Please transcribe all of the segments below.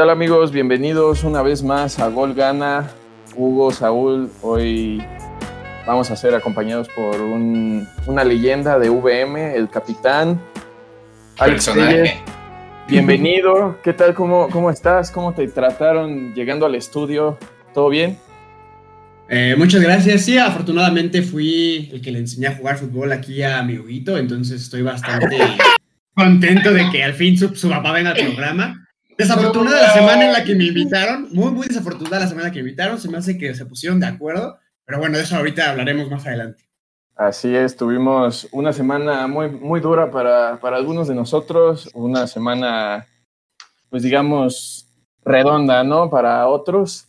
tal amigos? Bienvenidos una vez más a Gol Gana. Hugo, Saúl, hoy vamos a ser acompañados por un- una leyenda de VM, el capitán. Alex Personaje. Reyes. Bienvenido. ¿Qué tal? ¿Cómo, ¿Cómo estás? ¿Cómo te trataron llegando al estudio? ¿Todo bien? Eh, muchas gracias. Sí, afortunadamente fui el que le enseñé a jugar fútbol aquí a mi Huguito, entonces estoy bastante contento de que al fin su, su papá venga al programa. Desafortunada la semana en la que me invitaron, muy, muy desafortunada la semana que me invitaron, se me hace que se pusieron de acuerdo, pero bueno, de eso ahorita hablaremos más adelante. Así es, tuvimos una semana muy, muy dura para, para algunos de nosotros, una semana, pues digamos, redonda, ¿no? Para otros.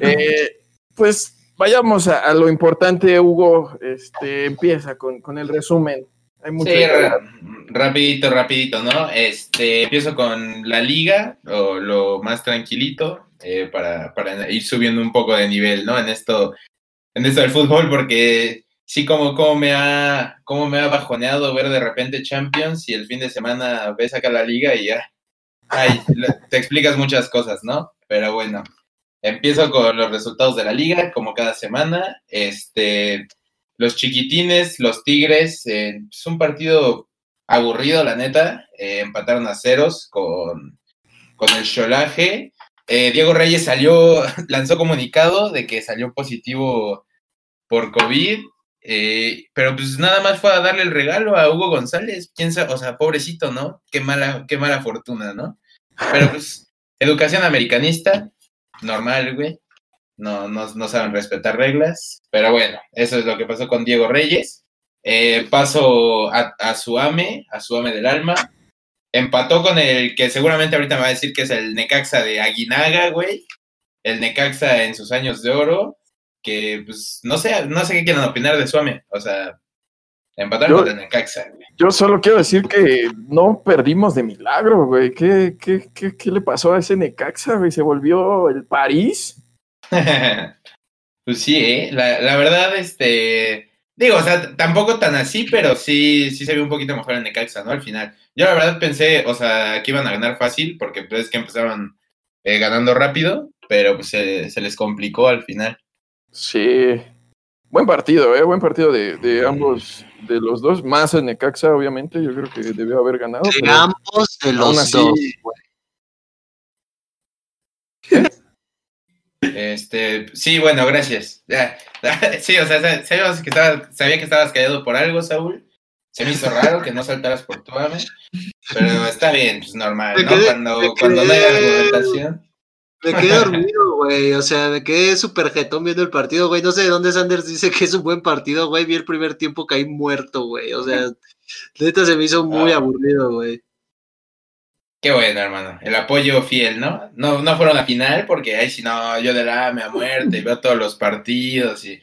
Eh, pues vayamos a, a lo importante, Hugo, este, empieza con, con el resumen. Hay mucho Sí, rapidito, rapidito, ¿no? Este, empiezo con la liga, o lo más tranquilito, eh, para, para ir subiendo un poco de nivel, ¿no? En esto, en esto del fútbol, porque sí, como, como me ha, como me ha bajoneado ver de repente Champions y el fin de semana ves acá la liga y ya, ay, te explicas muchas cosas, ¿no? Pero bueno, empiezo con los resultados de la liga, como cada semana, este... Los chiquitines, los tigres, eh, es un partido aburrido, la neta. eh, empataron a ceros con, con el Cholaje. Eh, Diego Reyes salió, lanzó comunicado de que salió positivo por COVID. pero pues nada más fue a darle el regalo a Hugo González. Piensa, o sea, pobrecito, ¿no? Qué mala, qué mala fortuna, ¿no? Pero pues, educación americanista, normal, güey. No, no, no saben respetar reglas. Pero bueno, eso es lo que pasó con Diego Reyes. Eh, paso a, a su ame, a su ame del alma. Empató con el que seguramente ahorita me va a decir que es el Necaxa de Aguinaga, güey. El Necaxa en sus años de oro. Que pues no sé, no sé qué quieran opinar de su ame. O sea, empataron contra el Necaxa, güey. Yo solo quiero decir que no perdimos de milagro, güey. ¿Qué, qué, qué, qué le pasó a ese Necaxa, güey? ¿Se volvió el París? pues sí, ¿eh? La, la verdad, este. Digo, o sea, tampoco tan así, pero sí, sí se ve un poquito mejor en Necaxa, ¿no? Al final. Yo la verdad pensé, o sea, que iban a ganar fácil, porque pues es que empezaron eh, ganando rápido, pero pues se, se les complicó al final. Sí. Buen partido, ¿eh? Buen partido de, de ambos, de los dos. Más el Necaxa, obviamente. Yo creo que debió haber ganado. De pero ambos de aún los así, dos. Este, sí, bueno, gracias. Ya, Sí, o sea, sabíamos que estaba- sabía que estabas callado por algo, Saúl. Se me hizo raro que no saltaras por tu ame, pero está bien, pues normal, ¿no? quedé- cuando, cuando no hay quedé- argumentación. Me quedé dormido, güey. O sea, me quedé súper jetón viendo el partido, güey. No sé de dónde Sanders dice que es un buen partido, güey. Vi el primer tiempo, caí muerto, güey. O sea, neta se me hizo muy Ah. aburrido, güey. Qué bueno, hermano. El apoyo fiel, ¿no? No, no fueron a final porque ahí si no, yo de la me a muerte, veo todos los partidos y.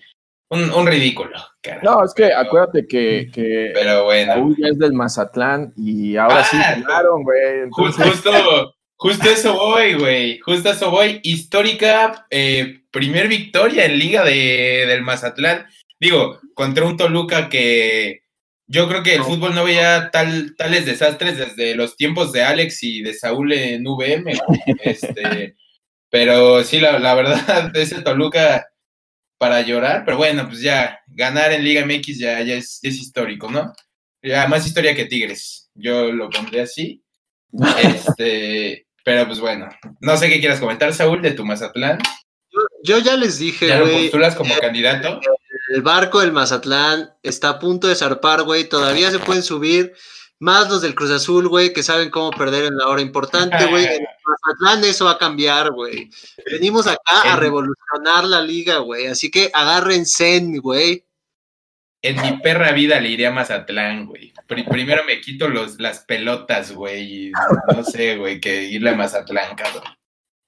Un, un ridículo, cara. No, es que acuérdate que, que Pero bueno. Saúl ya es del Mazatlán y ahora sí Ah, ganaron, güey. Entonces, Justo, justo eso voy, güey. Justo eso voy. Histórica, eh, primer victoria en Liga de, del Mazatlán. Digo, contra un Toluca que yo creo que el fútbol no veía tal, tales desastres desde los tiempos de Alex y de Saúl en VM. Este, pero sí, la, la verdad, ese Toluca para llorar. Pero bueno, pues ya, ganar en Liga MX ya, ya es, es histórico, ¿no? Ya más historia que Tigres. Yo lo pondré así. Este, pero pues bueno, no sé qué quieras comentar, Saúl, de tu Mazatlán. Yo, yo ya les dije, ¿Ya lo postulas como candidato? El barco del Mazatlán está a punto de zarpar, güey. Todavía se pueden subir. Más los del Cruz Azul, güey, que saben cómo perder en la hora importante, güey. En Mazatlán eso va a cambiar, güey. Venimos acá a revolucionar la liga, güey. Así que agárrense, güey. En mi perra vida le iría a Mazatlán, güey. Pri- primero me quito los, las pelotas, güey. No sé, güey, que irle a Mazatlán, cabrón.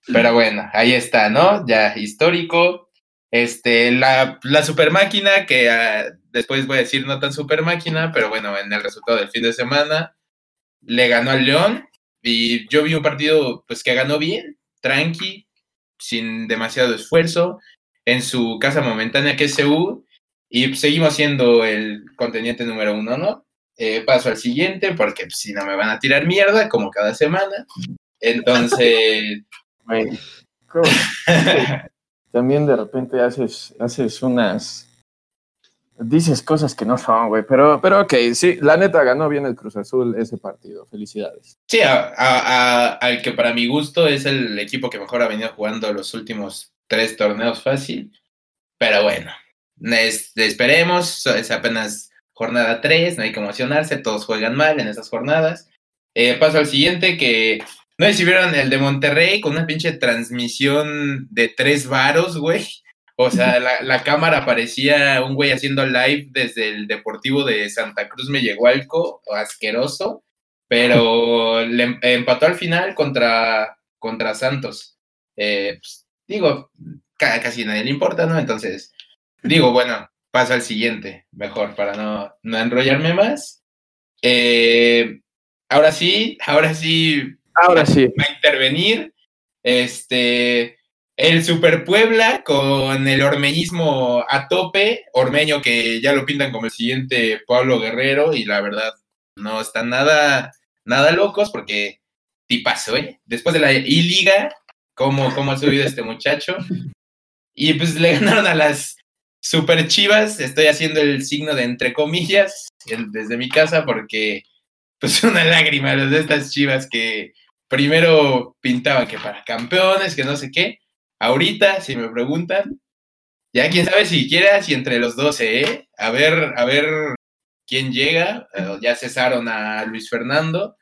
Pero bueno, ahí está, ¿no? Ya histórico. Este, la, la super máquina, que ah, después voy a decir no tan super máquina, pero bueno, en el resultado del fin de semana, le ganó al León. Y yo vi un partido, pues que ganó bien, tranqui, sin demasiado esfuerzo, en su casa momentánea que es Seúl. Y seguimos siendo el contendiente número uno, ¿no? Eh, paso al siguiente, porque pues, si no me van a tirar mierda, como cada semana. Entonces. También de repente haces, haces unas. Dices cosas que no son, güey. Pero, pero ok, sí, la neta ganó bien el Cruz Azul ese partido. Felicidades. Sí, a- al que para mi gusto es el equipo que mejor ha venido jugando los últimos tres torneos fácil. Pero bueno, es- esperemos, es apenas jornada 3, no hay que emocionarse, todos juegan mal en esas jornadas. Eh, paso al siguiente, que no sé si vieron el de Monterrey con una pinche transmisión de tres varos, güey. O sea, la, cámara parecía un güey haciendo live desde el Deportivo de Santa Cruz Mellehualco, asqueroso, pero le em- empató al final contra, contra Santos. Eh, pues, digo, ca- casi nadie le importa, ¿no? Entonces, digo, bueno, paso al siguiente, mejor, para no, no enrollarme más. Eh, ahora sí, ahora sí, Ahora sí. va a intervenir. Este, el Super Puebla con el ormeñismo a tope, ormeño que ya lo pintan como el siguiente Pablo Guerrero y la verdad no están nada, nada locos porque tipazo, ¿eh? Después de la I-Liga, ¿cómo, cómo ha subido este muchacho? Y pues le ganaron a las Super Chivas, estoy haciendo el signo de entre comillas el- desde mi casa porque pues una lágrima los de estas Chivas que primero pintaban que para campeones, que no sé qué. Ahorita, si me preguntan, ya quién sabe si entre los 12, ¿eh? A ver, a ver quién llega. Eh, ya cesaron a Luis Fernando,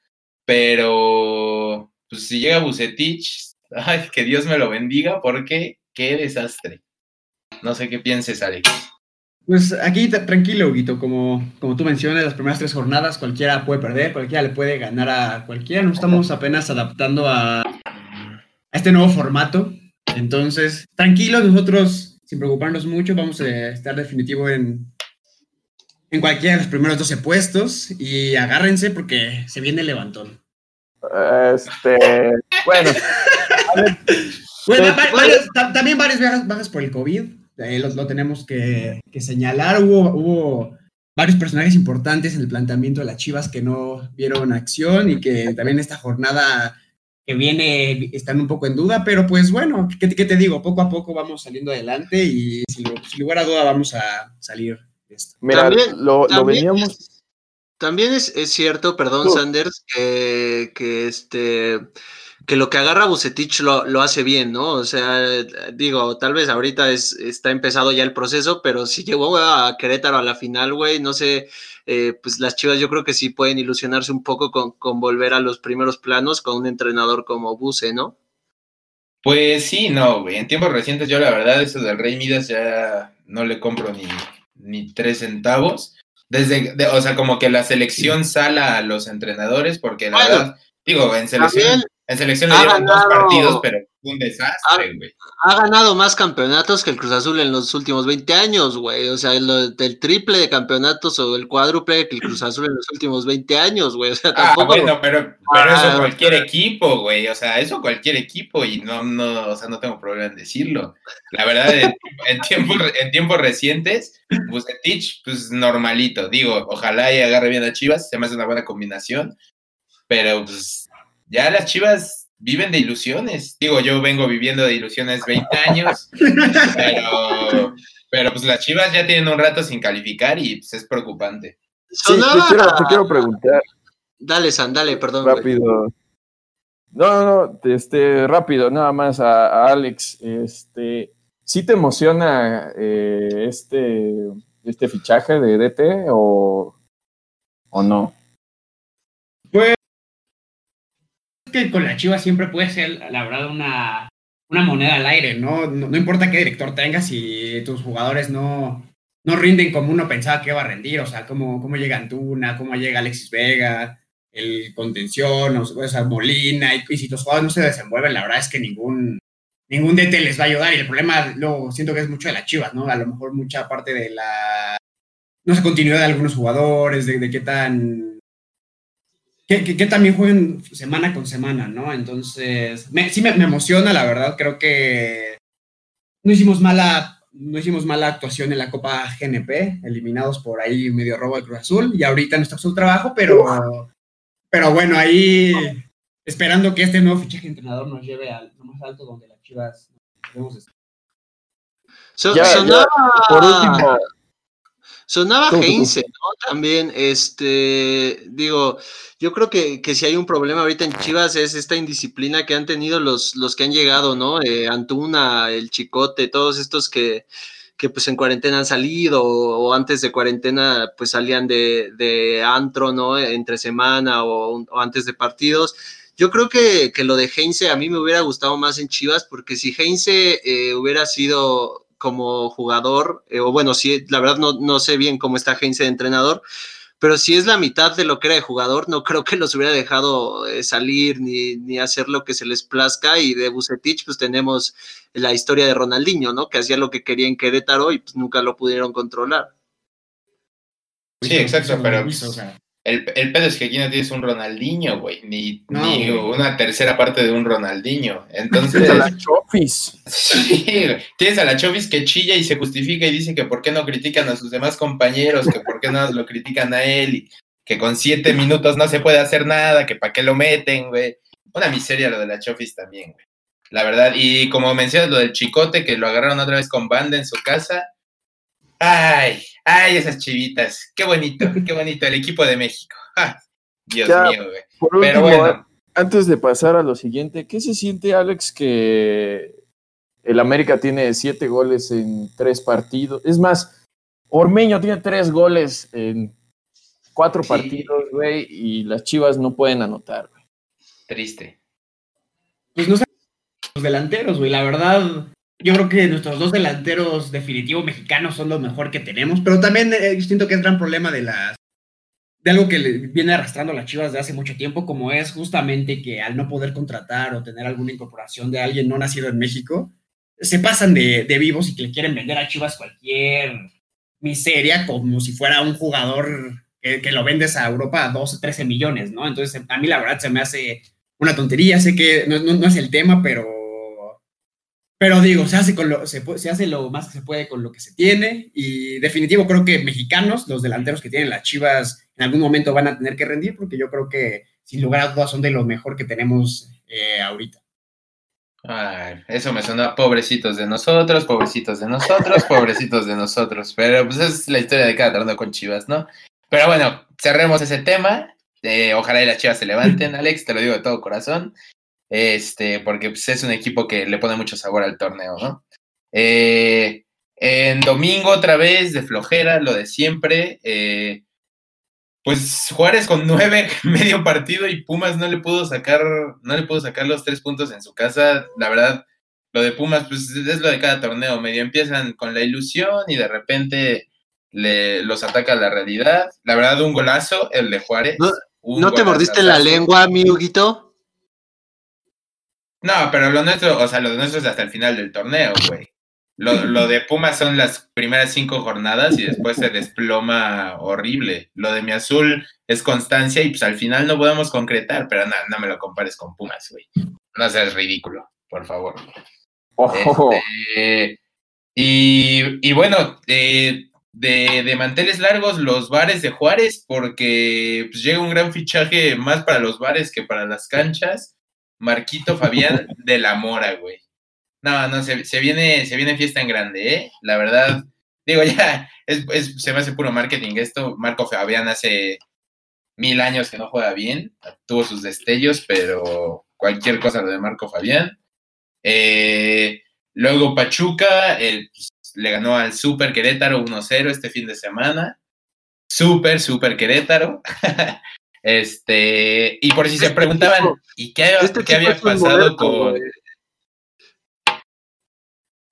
pero pues si llega Bucetich, ay, que Dios me lo bendiga, porque qué desastre. No sé qué pienses, Alex. Pues aquí tra- tranquilo, Huguito, como, como tú mencionas, las primeras tres jornadas cualquiera puede perder, cualquiera le puede ganar a cualquiera. Nos estamos apenas adaptando a, a este nuevo formato. Entonces, tranquilos, nosotros, sin preocuparnos mucho, vamos a estar definitivo en, en cualquiera de los primeros 12 puestos y agárrense porque se viene el levantón. Este, bueno, Bueno, varios- ta- también varias bajas, bajas por el COVID, eh, lo, lo tenemos que, que señalar. Hubo, hubo varios personajes importantes en el planteamiento de las Chivas que no vieron acción y que también esta jornada que viene están un poco en duda, pero pues bueno, ¿qué, qué te digo? Poco a poco vamos saliendo adelante y sin, sin lugar a duda vamos a salir de esto. mira, También- lo, lo También veníamos. También es, es cierto, perdón. Sanders, que, que este que lo que agarra Bucetich lo, lo hace bien, ¿no? O sea, digo, tal vez ahorita es, está empezado ya el proceso, pero si llegó a Querétaro a la final, güey, no sé, eh, pues las Chivas yo creo que sí pueden ilusionarse un poco con, con volver a los primeros planos con un entrenador como Buce, ¿no? Pues sí, no, güey. En tiempos recientes yo la verdad eso del Rey Midas ya no le compro ni, ni tres centavos. Desde, de- o sea, como que la selección sala a los entrenadores, porque la Bueno, verdad, digo, en selección, También en selección le dieron dos ganado- partidos, pero un desastre, güey. ha ganado más campeonatos que el Cruz Azul en los últimos 20 años, güey. O sea, del triple de campeonatos o el cuádruple que el Cruz Azul en los últimos 20 años, güey. O sea, Ah, tampoco. bueno, pero, pero Ah. eso cualquier equipo, güey. O sea, eso cualquier equipo y no, no, o sea, no tengo problema en decirlo. La verdad, en, en tiempos, en tiempos recientes, Bucetich, pues normalito. Digo, ojalá y agarre bien a Chivas, se me hace una buena combinación. Pero pues ya las Chivas viven de ilusiones. Digo, yo vengo viviendo de ilusiones 20 años, pero, pero pues las Chivas ya tienen un rato sin calificar y pues es preocupante. Sí, te quiero, te quiero preguntar Dale, San, dale, perdón. güey. rápido. No, no, este, rápido, nada más a, a Alex. Este, ¿sí te emociona eh, este, este fichaje de DT o, o no? Que con la Chivas siempre puede ser, la verdad, una, una moneda al aire, ¿no? ¿no? importa qué director tengas si tus jugadores no, no rinden como uno pensaba que iba a rendir, o sea, cómo, cómo llega Antuna, cómo llega Alexis Vega, el contención, o, sea, Molina, y, si los jugadores no se desenvuelven, la verdad es que ningún, ningún DT les va a ayudar, y el problema, lo siento que es mucho de las Chivas, ¿no? A lo mejor mucha parte de la, no sé, continuidad de algunos jugadores, de qué tan que, que, que también jueguen semana con semana, ¿no? Entonces, me, sí me, me, emociona, la verdad, creo que no hicimos mala, no hicimos mala actuación en la Copa GNP, eliminados por ahí medio robo de Cruz Azul, y ahorita no está su trabajo, pero, pero bueno, ahí esperando que este nuevo fichaje entrenador nos lleve al lo más alto donde las Chivas debemos estar. So- Por último, sonaba. Heinze, ¿no? También, este, digo, yo creo que, que si hay un problema ahorita en Chivas es esta indisciplina que han tenido los, los que han llegado, ¿no? Eh, Antuna, el Chicote, todos estos que, que pues en cuarentena han salido o, o antes de cuarentena pues salían de, de antro, ¿no? Entre semana o, o antes de partidos. Yo creo que, que lo de Heinze a mí me hubiera gustado más en Chivas, porque si Heinze eh, hubiera sido como jugador, eh, o bueno, sí, la verdad no, no sé bien cómo está Heinze de entrenador, pero si es la mitad de lo que era de jugador, no creo que los hubiera dejado eh, salir ni, ni hacer lo que se les plazca. Y de Bucetich, pues tenemos la historia de Ronaldinho, ¿no? Que hacía lo que quería en Querétaro y pues nunca lo pudieron controlar. Sí, exacto, pero El, el pedo es que aquí no tienes un Ronaldinho, güey, ni, No, ni güey. una tercera parte de un Ronaldinho. Entonces, a la Chofis. sí, tienes a la Chovis que chilla y se justifica y dice que por qué no critican a sus demás compañeros, que por qué no lo critican a él, y que con siete minutos no se puede hacer nada, que para qué lo meten, güey. Una miseria lo de la Chofis también, güey. La verdad, y como mencionas lo del chicote, que lo agarraron otra vez con banda en su casa. Ay, ay, esas chivitas. Qué bonito, qué bonito. El equipo de México. Ah, Dios Ya, mío, güey. Por Pero bueno, antes de pasar a lo siguiente, ¿qué se siente, Alex, que el América tiene siete goles en tres partidos? Es más, Ormeño tiene tres goles en cuatro Sí. partidos, güey, y las Chivas no pueden anotar, güey. triste. pues no sé, los delanteros, güey. La verdad, yo creo que nuestros dos delanteros definitivos mexicanos son lo mejor que tenemos, pero también eh, siento que es gran problema de las de algo que le viene arrastrando a las Chivas de hace mucho tiempo, como es justamente que al no poder contratar o tener alguna incorporación de alguien no nacido en México, se pasan de, de vivos y que le quieren vender a Chivas cualquier miseria como si fuera un jugador que, que lo vendes a Europa a 12, 13 millones, ¿no? Entonces, a mí la verdad se me hace una tontería, sé que no, no- no es el tema, pero, pero digo, se hace, con lo, se, pu- se hace lo más que se puede con lo que se tiene y definitivo creo que mexicanos, los delanteros que tienen las Chivas, en algún momento van a tener que rendir porque yo creo que sin lugar a dudas son de lo mejor que tenemos eh, ahorita. Ay, eso me suena pobrecitos de nosotros, pobrecitos de nosotros, pobrecitos de nosotros. Pero pues es la historia de cada torneo con Chivas, ¿no? Pero bueno, cerremos ese tema. Eh, ojalá y las Chivas se levanten, Alex, te lo digo de todo corazón. Este, porque pues, es un equipo que le pone mucho sabor al torneo, ¿no? Eh, en domingo otra vez de flojera, lo de siempre. eh, pues Juárez con nueve medio partido y Pumas no le pudo sacar, no le pudo sacar los tres puntos en su casa. La verdad, lo de Pumas, pues es lo de cada torneo. Medio empiezan con la ilusión y de repente le, los ataca la realidad. La verdad, un golazo, el de Juárez. No- un ¿No te mordiste la lengua, mi Huguito? No, pero lo nuestro, o sea, lo nuestro es hasta el final del torneo, güey. Lo, lo de Pumas son las primeras cinco jornadas y después se desploma horrible. Lo de mi azul es constancia y pues al final no podemos concretar, pero no, no me lo compares con Pumas, güey. No seas ridículo, por favor. Ojo. Este, y, y bueno, eh, de, de manteles largos, los bares de Juárez, porque pues, llega un gran fichaje más para los bares que para las canchas. Marquito Fabián de la Mora, güey. No, no, se, se viene, se viene fiesta en grande, ¿eh? La verdad, digo, ya, es, es- se me hace puro marketing esto. Marco Fabián hace mil años que no juega bien, tuvo sus destellos, pero cualquier cosa lo de Marco Fabián. Eh, luego Pachuca el, pues, le ganó al Super Querétaro 1-0 este fin de semana. Super, Super Querétaro. este, y por si se Este preguntaban, ¿y qué, Este qué había pasado con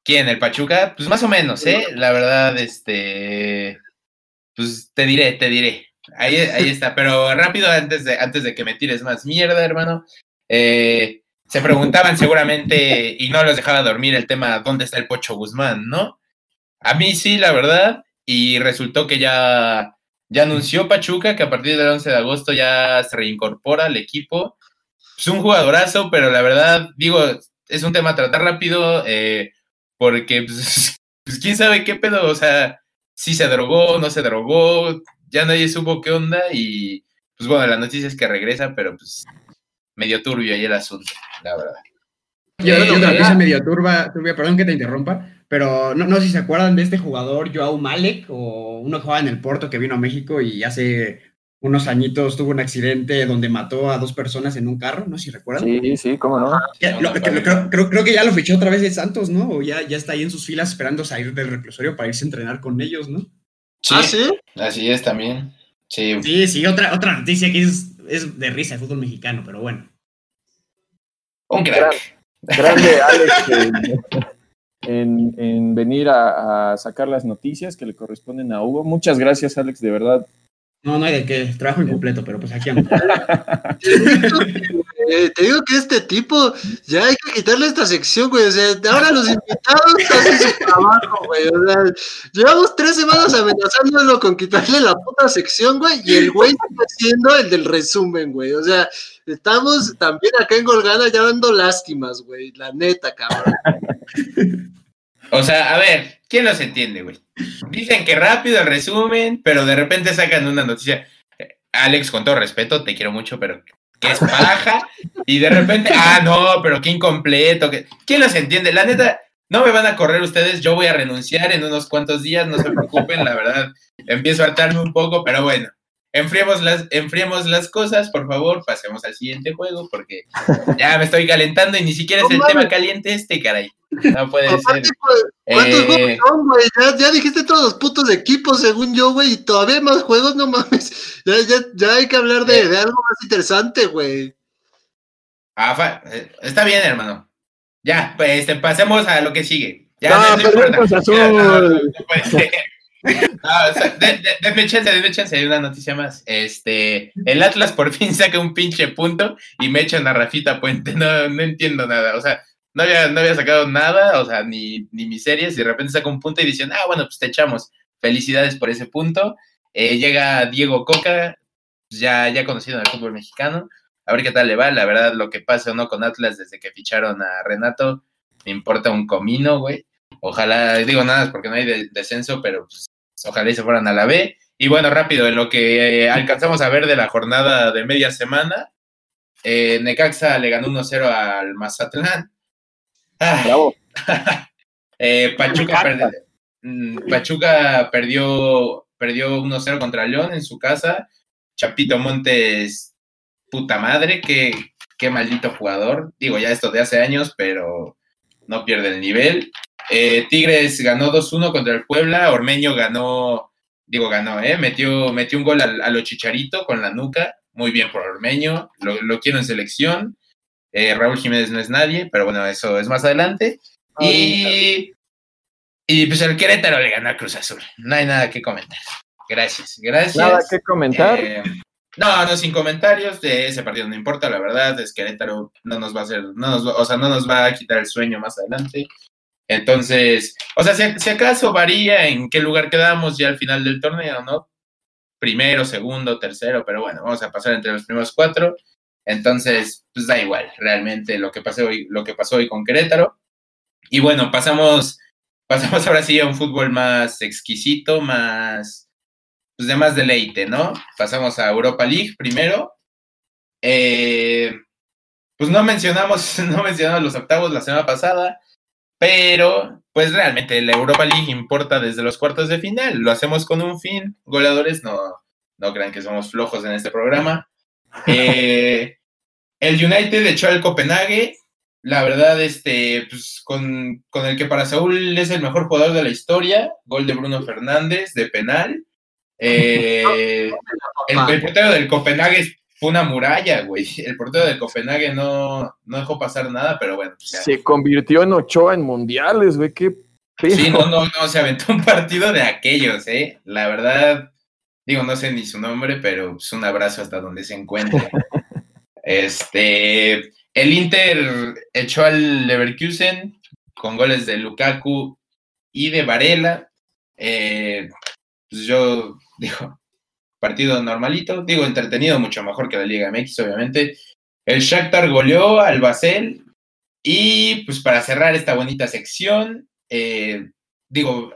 quién? ¿El Pachuca? Pues más o menos, ¿eh? La verdad, este, pues te diré, te diré. Ahí, ahí está, pero rápido antes de, antes de que me tires más mierda, hermano. Eh, se preguntaban seguramente y no los dejaba dormir el tema ¿dónde está el Pocho Guzmán, no? A mí sí, la verdad, y resultó que ya, ya anunció Pachuca que a partir del 11 de agosto ya se reincorpora al equipo. Es un jugadorazo, pero la verdad, digo, es un tema a tratar rápido, eh, porque pues, pues, quién sabe qué pedo, o sea, si se drogó, no se drogó, ya nadie supo qué onda y pues bueno, la noticia es que regresa, pero pues medio turbio ahí el asunto, la verdad. Yo, Eh, otra noticia medio turba, turbia, perdón que te interrumpa, pero no, no sé si se acuerdan de este jugador, Joao Malek, o uno que jugaba en el Porto que vino a México y hace unos añitos tuvo un accidente donde mató a dos personas en un carro, no sé si recuerdan. Sí, sí, cómo no. Ya, lo- que- creo, creo- creo que ya lo fichó otra vez de Santos, ¿no? O ya, ya está ahí en sus filas esperando salir del reclusorio para irse a entrenar con ellos, ¿no? Sí, ¿Ah, sí? así es también. Sí, Sí, sí, otra, otra noticia que es, es de risa el fútbol mexicano, pero bueno. un crack. Grande Alex en, en- en venir a, a sacar las noticias que le corresponden a Hugo. Muchas gracias, Alex, de verdad. No, no hay de qué, trabajo incompleto, pero pues aquí ando. Eh, te digo que este tipo ya hay que quitarle esta sección, güey. O sea, ahora los invitados hacen su trabajo, güey. O sea, llevamos tres semanas amenazándolo con quitarle la puta sección, güey. Y el güey sigue siendo el del resumen, güey. O sea, estamos también acá en Golgana ya dando lástimas, güey. La neta, cabrón. O sea, a ver, ¿quién los entiende, güey? Dicen que rápido el resumen, pero de repente sacan una noticia. Eh, Alex, con todo respeto, te quiero mucho, pero que es paja. Y de repente, ah, no, pero qué incompleto. que- ¿Quién los entiende? La neta, no me van a correr ustedes, yo voy a renunciar en unos cuantos días, no se preocupen, la verdad. Empiezo a hartarme un poco, pero bueno. Enfriemos las, enfriemos las cosas, por favor, pasemos al siguiente juego, porque ya me estoy calentando y ni siquiera es el tema caliente este, caray. No puede ser. Aparte, güey, ¿cuántos Eh, juegos son, güey? Ya, ya dijiste todos los putos equipos, según yo, güey. Y todavía hay más juegos, no mames. Ya, ya, ya hay que hablar de, de algo más interesante, güey. Ah, fa- eh, está bien, hermano. Ya, pues este, pasemos a lo que sigue. Ya, No. Ya, puede ser. No, chance, hay una noticia más. Este, el Atlas por fin saca un pinche punto y me echan a Rafita Puente. No, no entiendo nada. O sea, no había, no había sacado nada, o sea, ni, ni mis series, y de repente saca un punto y dicen, ah, bueno, pues te echamos. Felicidades por ese punto. Eh, llega Diego Coca, ya, ya conocido en el fútbol mexicano. A ver qué tal le va. La verdad, lo que pase o no con Atlas desde que ficharon a Renato, me importa un comino, güey. Ojalá, digo nada, es porque no hay de- descenso, pero pues, ojalá y se fueran a la B. Y bueno, rápido, en lo que eh, alcanzamos a ver de la jornada de media semana, eh, Necaxa le ganó 1-0 al Mazatlán. Ah, Bravo. eh, Pachuca, perdió, mm, Pachuca perdió, perdió 1-0 contra León en su casa. Chapito Montes, puta madre, qué, qué maldito jugador. Digo, ya esto de hace años, pero no pierde el nivel. Eh, Tigres ganó 2-1 contra el Puebla. Ormeño ganó, digo, ganó, ¿eh? Metió, metió un gol al- a, lo Chicharito con la nuca. Muy bien por Ormeño. Lo, lo quiero en selección. Eh, Raúl Jiménez no es nadie, pero bueno, eso es más adelante. Y, y pues el Querétaro le ganó a Cruz Azul. No hay nada que comentar. Gracias, gracias. Nada que comentar. Eh, no, no, sin comentarios. De ese partido no importa, la verdad. Es Querétaro no nos va a hacer, no nos va- o sea, no nos va a quitar el sueño más adelante. Entonces, o sea, si, acaso varía en qué lugar quedamos ya al final del torneo, ¿no? Primero, segundo, tercero, pero bueno, vamos a pasar entre los primeros cuatro. Entonces, pues da igual, realmente lo que pasó hoy, lo que pasó hoy con Querétaro. Y bueno, pasamos, pasamos ahora sí a un fútbol más exquisito, más, pues de más deleite, ¿no? Pasamos a Europa League primero. Eh, pues no mencionamos, no mencionamos los octavos la semana pasada, pero pues realmente la Europa League importa desde los cuartos de final. Lo hacemos con un fin. Goleadores, no, no crean que somos flojos en este programa. Eh, el United echó al Copenhague. La verdad, este, pues, con, con el que para Saúl es el mejor jugador de la historia. Gol de Bruno Fernández de penal. Eh, el, el portero del Copenhague fue una muralla, güey. El portero del Copenhague no, no dejó pasar nada, pero bueno. pues. Se convirtió en Ochoa en mundiales, güey. Qué pedo. Sí, no, no, no, se aventó un partido de aquellos, ¿eh? La verdad, digo, no sé ni su nombre, pero es un abrazo hasta donde se encuentre. Este, el Inter echó al Leverkusen con goles de Lukaku y de Varela. Eh, pues yo digo, partido normalito, digo, entretenido, mucho mejor que la Liga MX, obviamente. El Shakhtar goleó al Basel y pues para cerrar esta bonita sección, eh, digo,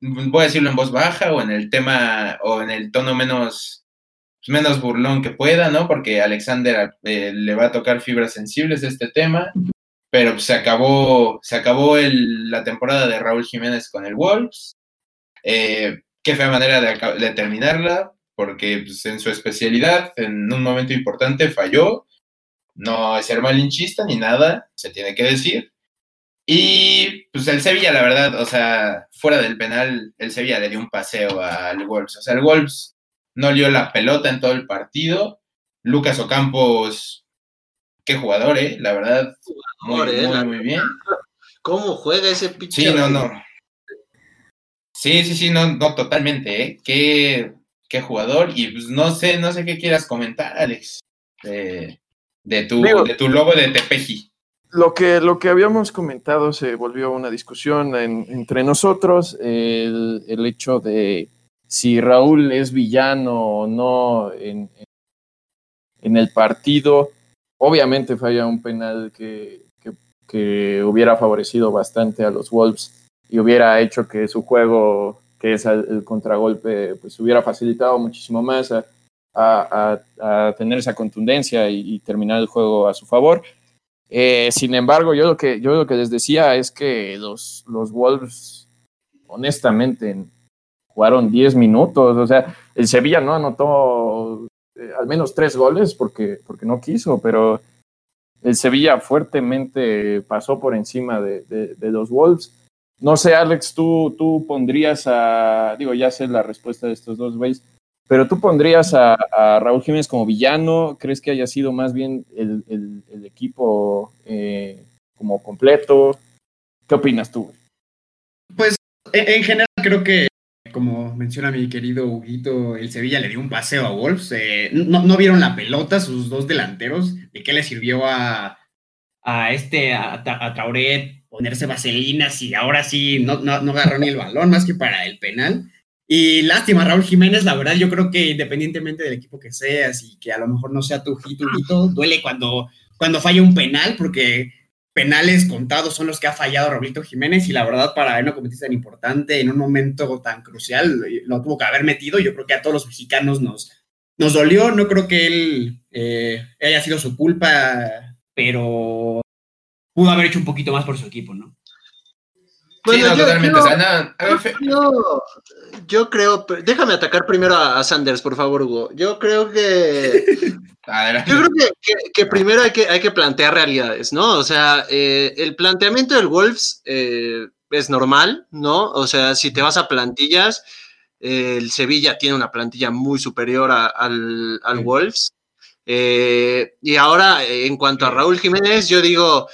voy a decirlo en voz baja o en el tema o en el tono menos, menos burlón que pueda, ¿no? Porque Alexander eh, le va a tocar fibras sensibles este tema, pero se acabó, se acabó la temporada de Raúl Jiménez con el Wolves. Eh, qué fea manera de, terminarla, porque pues, en su especialidad, en un momento importante, falló. No es ser malinchista ni nada, se tiene que decir. Y pues el Sevilla, la verdad, o sea, fuera del penal, el Sevilla le dio un paseo al Wolves. O sea, el Wolves no lió la pelota en todo el partido. Lucas Ocampos, qué jugador, ¿eh? La verdad, muy, ¿eh? muy, muy bien. ¿Cómo juega ese pinche? Sí, no, no. Sí, sí, sí, no, no, totalmente, ¿eh? Qué, qué jugador. Y pues no sé, no sé qué quieras comentar, Alex, de, tu, de tu logo de Tepeji. Lo que, lo que habíamos comentado se volvió una discusión entre nosotros, el, el hecho de si Raúl es villano o no en, en el partido. Obviamente falla un penal que, que, hubiera favorecido bastante a los Wolves y hubiera hecho que su juego, que es el, contragolpe, pues hubiera facilitado muchísimo más a, a, tener esa contundencia y, terminar el juego a su favor. Eh, sin embargo, yo lo, que, yo lo que les decía es que los, los Wolves, honestamente, jugaron 10 minutos, o sea, el Sevilla no anotó eh, al menos tres goles porque, porque no quiso, pero el Sevilla fuertemente pasó por encima de, los Wolves. No sé, Alex, tú, tú pondrías a, digo, ya sé la respuesta de estos dos güeyes, pero tú pondrías a, Raúl Jiménez como villano, ¿crees que haya sido más bien el, equipo eh, como completo? ¿Qué opinas tú? Pues en general creo que como menciona mi querido Huguito, el Sevilla le dio un paseo a Wolves. Eh, no, vieron la pelota, sus dos delanteros. ¿De qué le sirvió a, a este, a, a ponerse vaselinas y ahora sí no, no, no agarró ni el balón más que para el penal? Y lástima, Raúl Jiménez, la verdad, yo creo que independientemente del equipo que seas y que a lo mejor no sea tu hito, duele cuando, cuando falla un penal, porque penales contados son los que ha fallado Roberto Jiménez y la verdad para una competición tan importante en un momento tan crucial lo tuvo que haber metido. Yo creo que a todos los mexicanos nos, nos dolió, no creo que él eh, haya sido su culpa, pero pudo haber hecho un poquito más por su equipo, ¿no? Bueno, sí, totalmente. Yo, creo, déjame atacar primero a, Sanders, por favor, Hugo. Yo creo que. yo creo que, primero hay que, hay que plantear realidades, ¿no? O sea, eh, el planteamiento del Wolves eh, es normal, ¿no? O sea, si te vas a plantillas, el Sevilla tiene una plantilla muy superior al, al Wolves. Eh, y ahora, en cuanto a Raúl Jiménez, yo digo.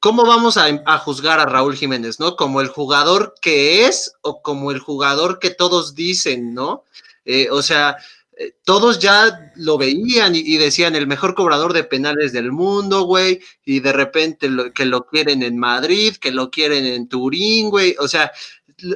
¿Cómo vamos a, juzgar a Raúl Jiménez, no? ¿Como el jugador que es o como el jugador que todos dicen, no? Eh, o sea, eh, todos ya lo veían y, decían el mejor cobrador de penales del mundo, güey, y de repente que lo quieren en Madrid, que lo quieren en Turín, güey, o sea,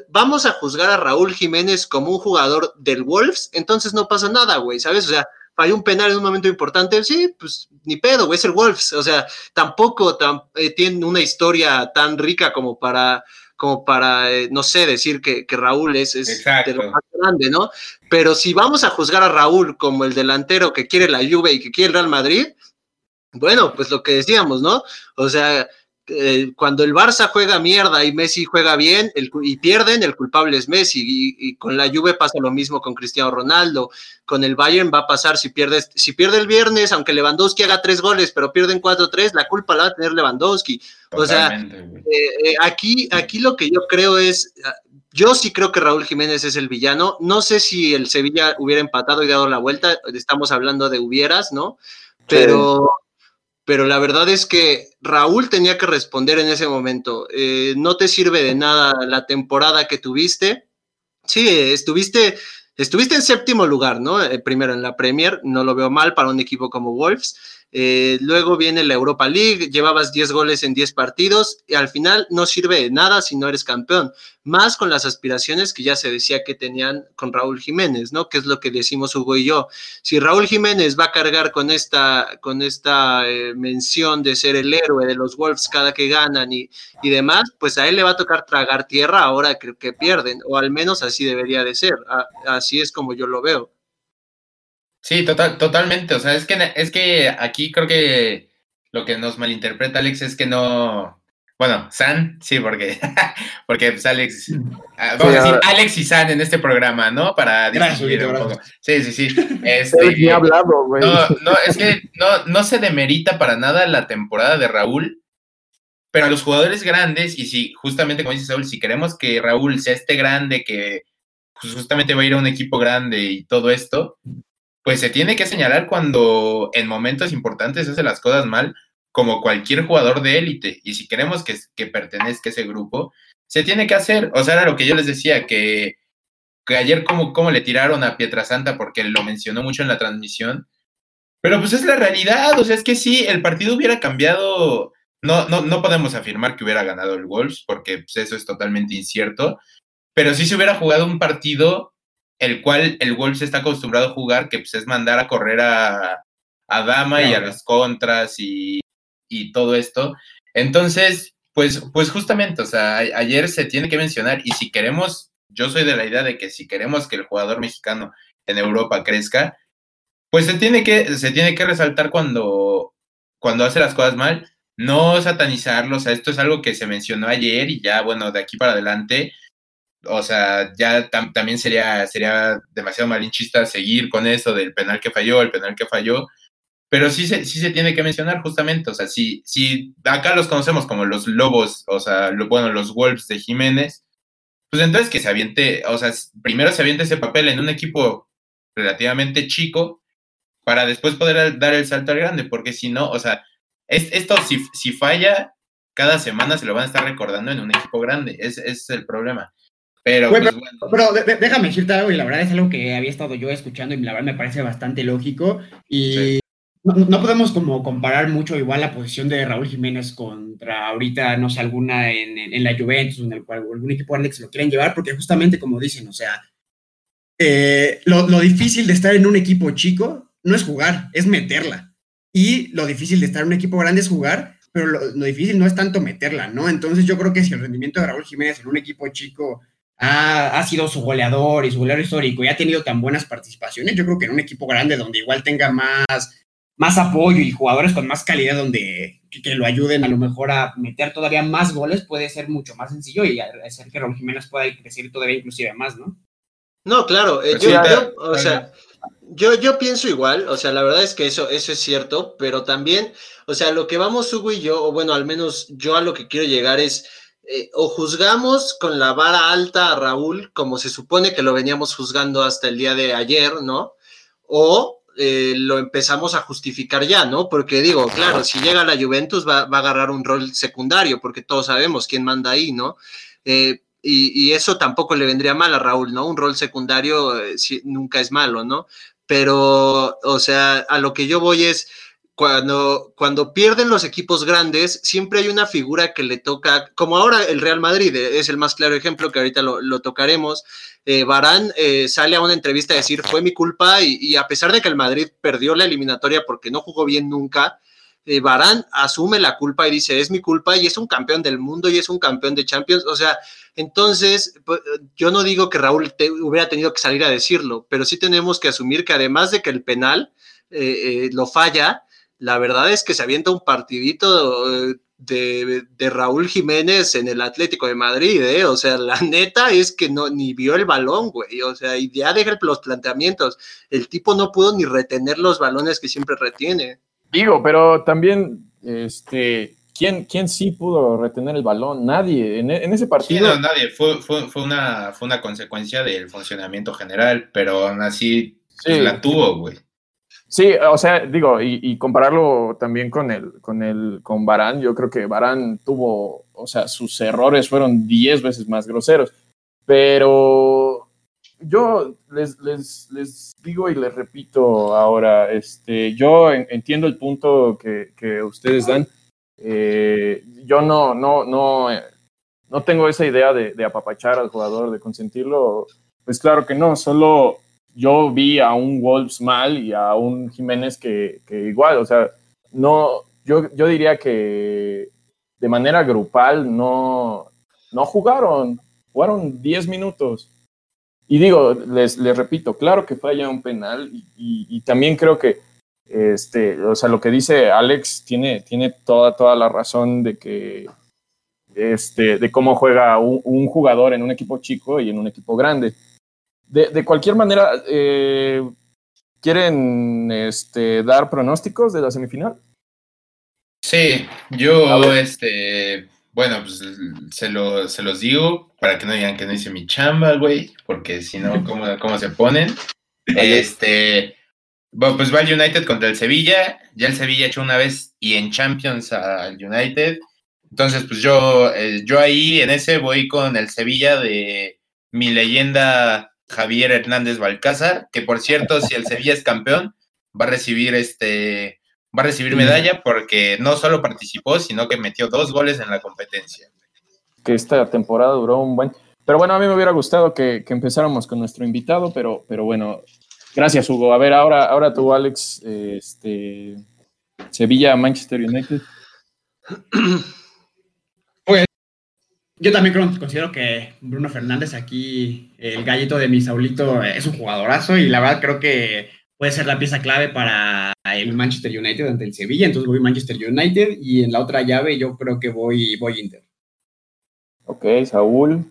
vamos a juzgar a Raúl Jiménez como un jugador del Wolves, entonces no pasa nada, güey, ¿sabes? O sea, falló un penal en un momento importante, sí, pues ni pedo, güey, es el Wolves, o sea, tampoco eh, tiene una historia tan rica como para, como para eh, no sé, decir que, Raúl es, es de lo más grande, ¿no? Pero si vamos a juzgar a Raúl como el delantero que quiere la Juve y que quiere el Real Madrid, bueno, pues lo que decíamos, ¿no? O sea, eh, cuando el Barça juega mierda y Messi juega bien y pierden, el culpable es Messi. Y, con la Juve pasa lo mismo con Cristiano Ronaldo. Con el Bayern va a pasar si pierde, si pierde el viernes, aunque Lewandowski haga tres goles, pero pierden 4-3, la culpa la va a tener Lewandowski. o sea, eh, eh, aquí, aquí lo que yo creo es, yo sí creo que Raúl Jiménez es el villano. No sé si el Sevilla hubiera empatado y dado la vuelta, estamos hablando de hubieras, ¿no? Pero pero la verdad es que Raúl tenía que responder en ese momento. Eh, no te sirve de nada la temporada que tuviste. Sí, estuviste, estuviste en séptimo lugar, ¿no? Eh, primero en la Premier, no lo veo mal para un equipo como Wolves. Eh, luego viene la Europa League, llevabas 10 goles en 10 partidos y al final no sirve de nada si no eres campeón. Más con las aspiraciones que ya se decía que tenían con Raúl Jiménez, ¿no? Que es lo que decimos Hugo y yo. Si Raúl Jiménez va a cargar con esta, con esta eh, mención de ser el héroe de los Wolves cada que ganan y, y demás, pues a él le va a tocar tragar tierra ahora que, que pierden, o al menos así debería de ser. así es como yo lo veo. Sí, total, totalmente. O sea, es que, es que aquí creo que lo que nos malinterpreta Alex es que no. Bueno, San, sí, porque, porque pues Alex, ah, vamos a decir Alex y San en este programa, ¿no? Para discutir un poco. Sí, sí, sí. Este, hablado, güey. No, no, es que no, no se demerita para nada la temporada de Raúl, pero a los jugadores grandes, y si justamente como dice Saúl, si queremos que Raúl sea este grande que pues, justamente va a ir a un equipo grande y todo esto, pues se tiene que señalar cuando en momentos importantes hace las cosas mal, como cualquier jugador de élite. Y si queremos que, que pertenezca a ese grupo, se tiene que hacer. O sea, era lo que yo les decía, que, que ayer como, como le tiraron a Pietrasanta porque lo mencionó mucho en la transmisión. Pero pues es la realidad, o sea, es que sí, el partido hubiera cambiado. No, no, no podemos afirmar que hubiera ganado el Wolves, porque pues, eso es totalmente incierto. Pero sí se hubiera jugado un partido el cual el Wolves está acostumbrado a jugar, que pues es mandar a correr a, a Dama y a las contras y, y, todo esto. Entonces, pues, pues justamente, o sea, ayer se tiene que mencionar y si queremos, yo soy de la idea de que si queremos que el jugador mexicano en Europa crezca, pues se tiene que, se tiene que resaltar cuando, cuando hace las cosas mal, no satanizarlo, o sea, esto es algo que se mencionó ayer y ya, bueno, de aquí para adelante, o sea, ya también sería, sería demasiado malinchista seguir con eso del penal que falló, el penal que falló, pero sí se, sí se tiene que mencionar justamente, o sea, si, si acá los conocemos como los lobos, o sea, bueno, los Wolves de Jiménez, pues entonces que se aviente, o sea, primero se aviente ese papel en un equipo relativamente chico para después poder dar el salto al grande, porque si no, o sea, esto si, si falla, cada semana se lo van a estar recordando en un equipo grande, ese es el problema. Pero, pues, pero, déjame decirte algo, y la verdad es algo que había estado yo escuchando y la verdad me parece bastante lógico. Y no, podemos como comparar mucho igual la posición de Raúl Jiménez contra ahorita, no sé, alguna en, en, la Juventus, en el algún equipo grande que se lo quieren llevar, porque justamente como dicen, o sea, eh, lo, lo difícil de estar en un equipo chico no es jugar, es meterla. Y lo difícil de estar en un equipo grande es jugar, pero lo, lo, difícil no es tanto meterla, ¿no? Entonces yo creo que si el rendimiento de Raúl Jiménez en un equipo chico ha, sido su goleador y su goleador histórico y ha tenido tan buenas participaciones, yo creo que en un equipo grande donde igual tenga más, más apoyo y jugadores con más calidad donde que, lo ayuden a lo mejor a meter todavía más goles puede ser mucho más sencillo y hacer que Raúl Jiménez pueda crecer todavía inclusive más, ¿no? No, claro, eh, pues yo, o sea, yo, yo pienso igual, o sea, la verdad es que eso, eso es cierto, pero también, o sea, lo que vamos Hugo y yo, o bueno, al menos yo a lo que quiero llegar es, eh, o juzgamos con la vara alta a Raúl, como se supone que lo veníamos juzgando hasta el día de ayer, ¿no? O eh, lo empezamos a justificar ya, ¿no? Porque digo, claro, si llega la Juventus va, a agarrar un rol secundario, porque todos sabemos quién manda ahí, ¿no? Eh, y, eso tampoco le vendría mal a Raúl, ¿no? Un rol secundario nunca es malo, ¿no? Pero, o sea, a lo que yo voy es, cuando, cuando pierden los equipos grandes, siempre hay una figura que le toca, como ahora el Real Madrid eh, es el más claro ejemplo que ahorita lo, tocaremos. Eh, Barán eh, sale a una entrevista a decir fue mi culpa y, a pesar de que el Madrid perdió la eliminatoria porque no jugó bien nunca, Barán asume la culpa y dice es mi culpa y es un campeón del mundo y es un campeón de Champions. O sea, entonces pues, yo no digo que Raúl hubiera tenido que salir a decirlo, pero sí tenemos que asumir que además de que el penal lo falla, la verdad es que se avienta un partidito eh, de, Raúl Jiménez en el Atlético de Madrid, ¿eh? O sea, la neta es que no, ni vio el balón, güey. O sea, y ya deja los planteamientos. El tipo no pudo ni retener los balones que siempre retiene. Digo, pero también, este, ¿quién, quién sí pudo retener el balón? Nadie. En, ese partido. no, nadie. Fue, fue, fue, una, fue una consecuencia del funcionamiento general, pero aún así pues, la tuvo, güey. Sí, o sea, digo, y, compararlo también con el, con el, con Barán, yo creo que Barán tuvo, o sea, sus errores fueron 10 veces más groseros. Pero yo les, les, les, digo y les repito ahora, este, yo entiendo el punto que, que ustedes dan. Eh, yo no, no, no, no tengo esa idea de, de apapachar al jugador, de consentirlo. Pues claro que no, solo yo vi a un Wolves mal y a un Jiménez que, igual, o sea, no, yo, yo diría que de manera grupal no, no jugaron, jugaron 10 minutos. y digo, les, les repito, claro que falla un penal y, también creo que, este, o sea, lo que dice Alex tiene, tiene toda, toda la razón de que, este, de cómo juega un jugador en un equipo chico y en un equipo grande. De, de cualquier manera, eh, ¿quieren este, dar pronósticos de la semifinal? Sí, yo, este, bueno, pues se, lo, se los digo para que no digan que no hice mi chamba, güey, porque si no, ¿cómo, cómo se ponen? Este, bueno, pues va el United contra el Sevilla, ya el Sevilla echó una vez y en Champions al United, entonces pues yo, eh, yo ahí en ese voy con el Sevilla de mi leyenda Javier Hernández Balcázar, que por cierto, si el Sevilla es campeón, va a recibir este va a recibir medalla porque no solo participó, sino que metió dos goles en la competencia. que esta temporada duró un buen. Pero bueno, a mí me hubiera gustado que, que empezáramos con nuestro invitado, pero, pero bueno, gracias Hugo. A ver, ahora, ahora tú, Alex, este, Sevilla, Manchester United. Yo también creo- considero que Bruno Fernández aquí, el gallito de mi Saulito, es un jugadorazo y la verdad creo que puede ser la pieza clave para el Manchester United ante el Sevilla, entonces voy Manchester United y en la otra llave yo creo que voy, voy Inter. Ok, Saúl.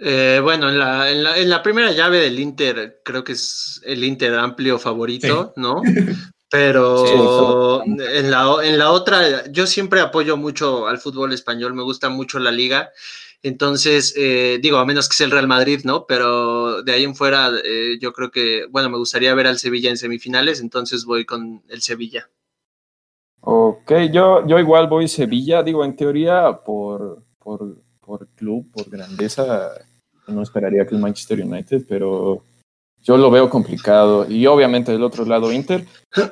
Eh, bueno, en la, en, la, en la primera llave del Inter, creo que es el Inter amplio favorito, ¿no? Pero Sí, en, la, en la otra, yo siempre apoyo mucho al fútbol español, me gusta mucho la liga. Entonces, eh, digo, a menos que sea el Real Madrid, ¿no? Pero de ahí en fuera, eh, yo creo que, bueno, me gustaría ver al Sevilla en semifinales, entonces voy con el Sevilla. Ok, yo, yo igual voy Sevilla, digo, en teoría, por, por, por club, por grandeza, no esperaría que el Manchester United, pero yo lo veo complicado. Y obviamente del otro lado, Inter.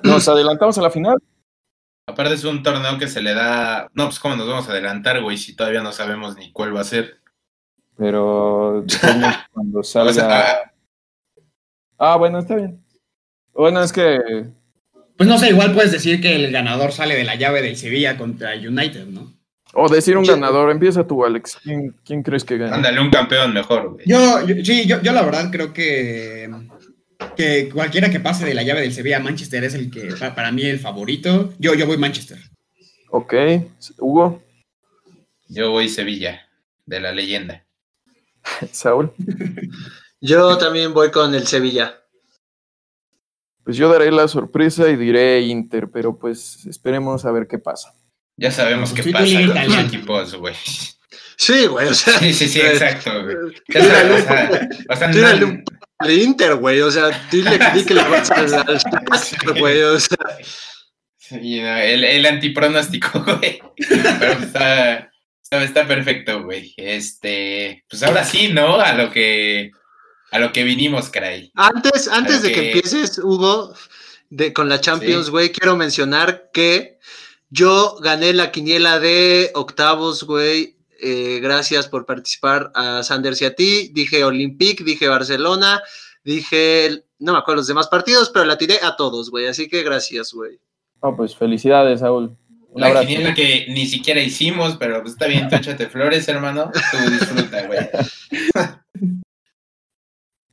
Nos adelantamos a la final. Aparte es un torneo que se le da, no, pues cómo nos vamos a adelantar, güey, si todavía no sabemos ni cuál va a ser. pero cuando salga. ah, Ah, bueno, está bien. Bueno, es que Pues no sé, igual puedes decir que el ganador sale de la llave del Sevilla contra United, ¿no? O decir un Yo- ganador. Empieza tú, Alex. ¿Quién, quién crees que gane? ándale, un campeón mejor, güey. Yo, yo- sí, yo, yo la verdad creo que, que cualquiera que pase de la llave del Sevilla a Manchester es el que pa- para mí el favorito. Yo, yo voy Manchester. Ok, Hugo, Yo voy Sevilla, de la leyenda. Saúl. Yo también voy con el Sevilla. Pues yo daré la sorpresa y diré Inter, pero pues esperemos a ver qué pasa. Ya sabemos Pues qué pasa con los equipos, güey. Sí, güey, o sea, Sí, sí, sí, eh, exacto, güey. Ya sabes, o sea, o sea, Tírale no- un al Inter, güey, o sea, dile di que le vas al, al güey, o sea, Sí, no, el, el antipronóstico, güey. Pero está, está, perfecto, güey. Este, pues ahora sí, ¿no? A lo que, a lo que vinimos, caray. Antes, antes de que que- empieces, Hugo, de, con la Champions, Sí. güey, quiero mencionar que yo gané la quiniela de octavos, güey. eh, gracias por participar a Sanders y a ti. Dije Olympique, dije Barcelona, dije, no me acuerdo los demás partidos, pero la tiré a todos, güey. Así que gracias, güey. No, pues felicidades, Saúl. Un La abrazo. quiniela que ni siquiera hicimos, pero pues está bien, tú échate flores, hermano. Tú disfruta, güey.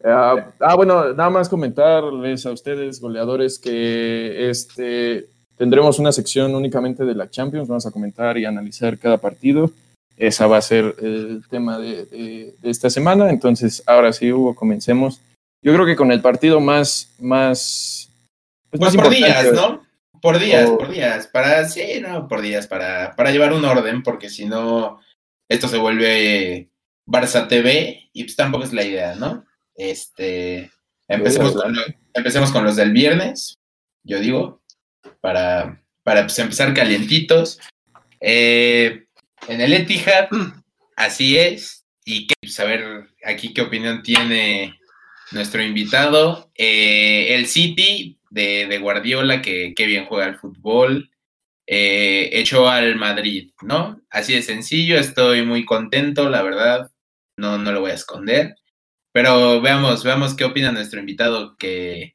Ah, ah, bueno, nada más comentarles a ustedes, goleadores, que este tendremos una sección únicamente de la Champions. Vamos a comentar y analizar cada partido. Esa va a ser el tema de, de- de esta semana. Entonces, ahora sí, Hugo, comencemos. Yo creo que con el partido más, más, pues, Pues más por días, ¿no? Por días, O- por días. Para, sí, no, por días, para, para llevar un orden, porque si no, esto se vuelve Barça TV y pues tampoco es la idea, ¿no? Este, empecemos, con, lo- empecemos con los del viernes, yo digo, para, para pues, empezar calientitos. Eh, en el Etihad, así es, y que, pues, a ver aquí qué opinión tiene nuestro invitado. Eh, el City de, de Guardiola, que, que bien juega al fútbol, eh, echó al Madrid, ¿no? Así de sencillo, estoy muy contento, la verdad, no, no lo voy a esconder. Pero veamos, veamos qué opina nuestro invitado, que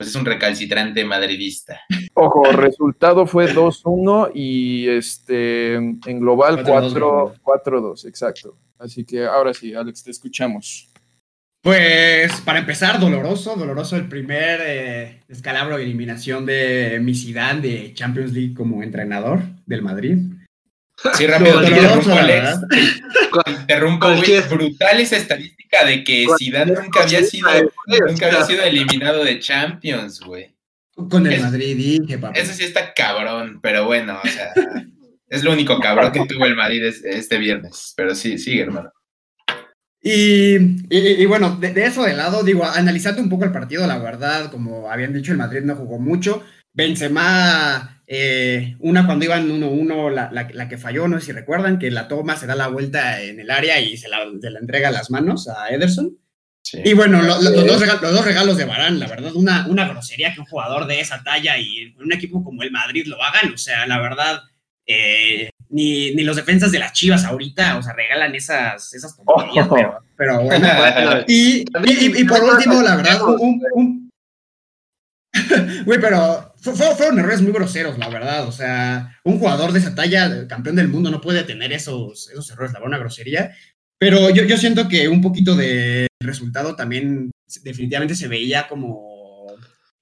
pues es un recalcitrante madridista. Ojo, resultado fue 2-1 y este en global 4-2, 4 4-2, exacto. Así que ahora sí, Alex, te escuchamos. Pues para empezar, doloroso, doloroso el primer eh, descalabro de eliminación de mi Zidane de Champions League como entrenador del Madrid. Sí, rápido, te Doloroso, interrumpo, la Alex. Te interrumpo. Cualquier- Brutal esa de que Zidane nunca había sido, nunca había sido eliminado de Champions, güey. Con el Es- Madrid, dije, papá. Eso sí está cabrón, pero bueno, o sea, es lo único cabrón que tuvo el Madrid es- este viernes. Pero sí, sigue, hermano. Y, y- y bueno, de, de eso de lado, digo, analizando un poco el partido, la verdad, como habían dicho, el Madrid no jugó mucho. Benzema, eh, una cuando iban 1-1, la, la- la que falló, no sé si recuerdan, que la toma, se da la vuelta en el área y se la, se la entrega a las manos a Ederson. Sí. Y bueno, lo- lo- los, dos regalos, los dos regalos de Barán, la verdad, una, una grosería que un jugador de esa talla y un equipo como el Madrid lo hagan, o sea, la verdad, eh, ni, ni los defensas de las Chivas ahorita, o sea, regalan esas, esas tonterías, Oh. pero, pero. Bueno, Y, y- y- y por último, la verdad, un... un- Güey, pero fu- fu- fueron errores muy groseros, la verdad. O sea, un jugador de esa talla, campeón del mundo, no puede tener esos, esos errores, la verdad, una grosería. Pero yo, yo siento que un poquito de resultado también definitivamente se veía como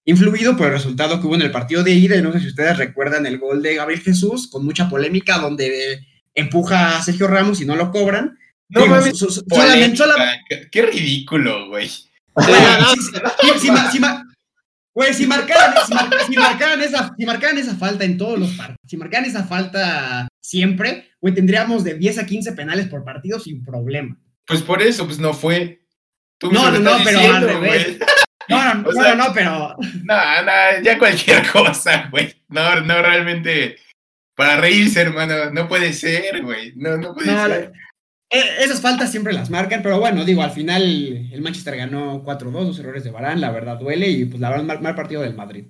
influido por el resultado que hubo en el partido de ida. y No sé si ustedes recuerdan el gol de Gabriel Jesús con mucha polémica donde empuja a Sergio Ramos y no lo cobran. No Digo, solamente, solamente- qué, qué ridículo, güey. sí, no, Sí, sí, sí, si ma- si ma- Güey, si marcaran, si, mar- si marcaran esa, si marcaran esa falta en todos los partidos, si marcaran esa falta siempre, güey, tendríamos de 10 a 15 penales por partido sin problema. Pues por eso, pues no fue. Tú No, no, no, pero diciendo, al revés. güey. No, no, O no, sea- no, no, pero No, no, ya cualquier cosa, güey. No, no, realmente. Para reírse, hermano, no puede ser, güey. No, no puede No, ser. Eh, esas faltas siempre las marcan, pero bueno, digo, al final el Manchester ganó 4-2, dos errores de Barán, la verdad duele y pues la verdad mal, mal partido del Madrid.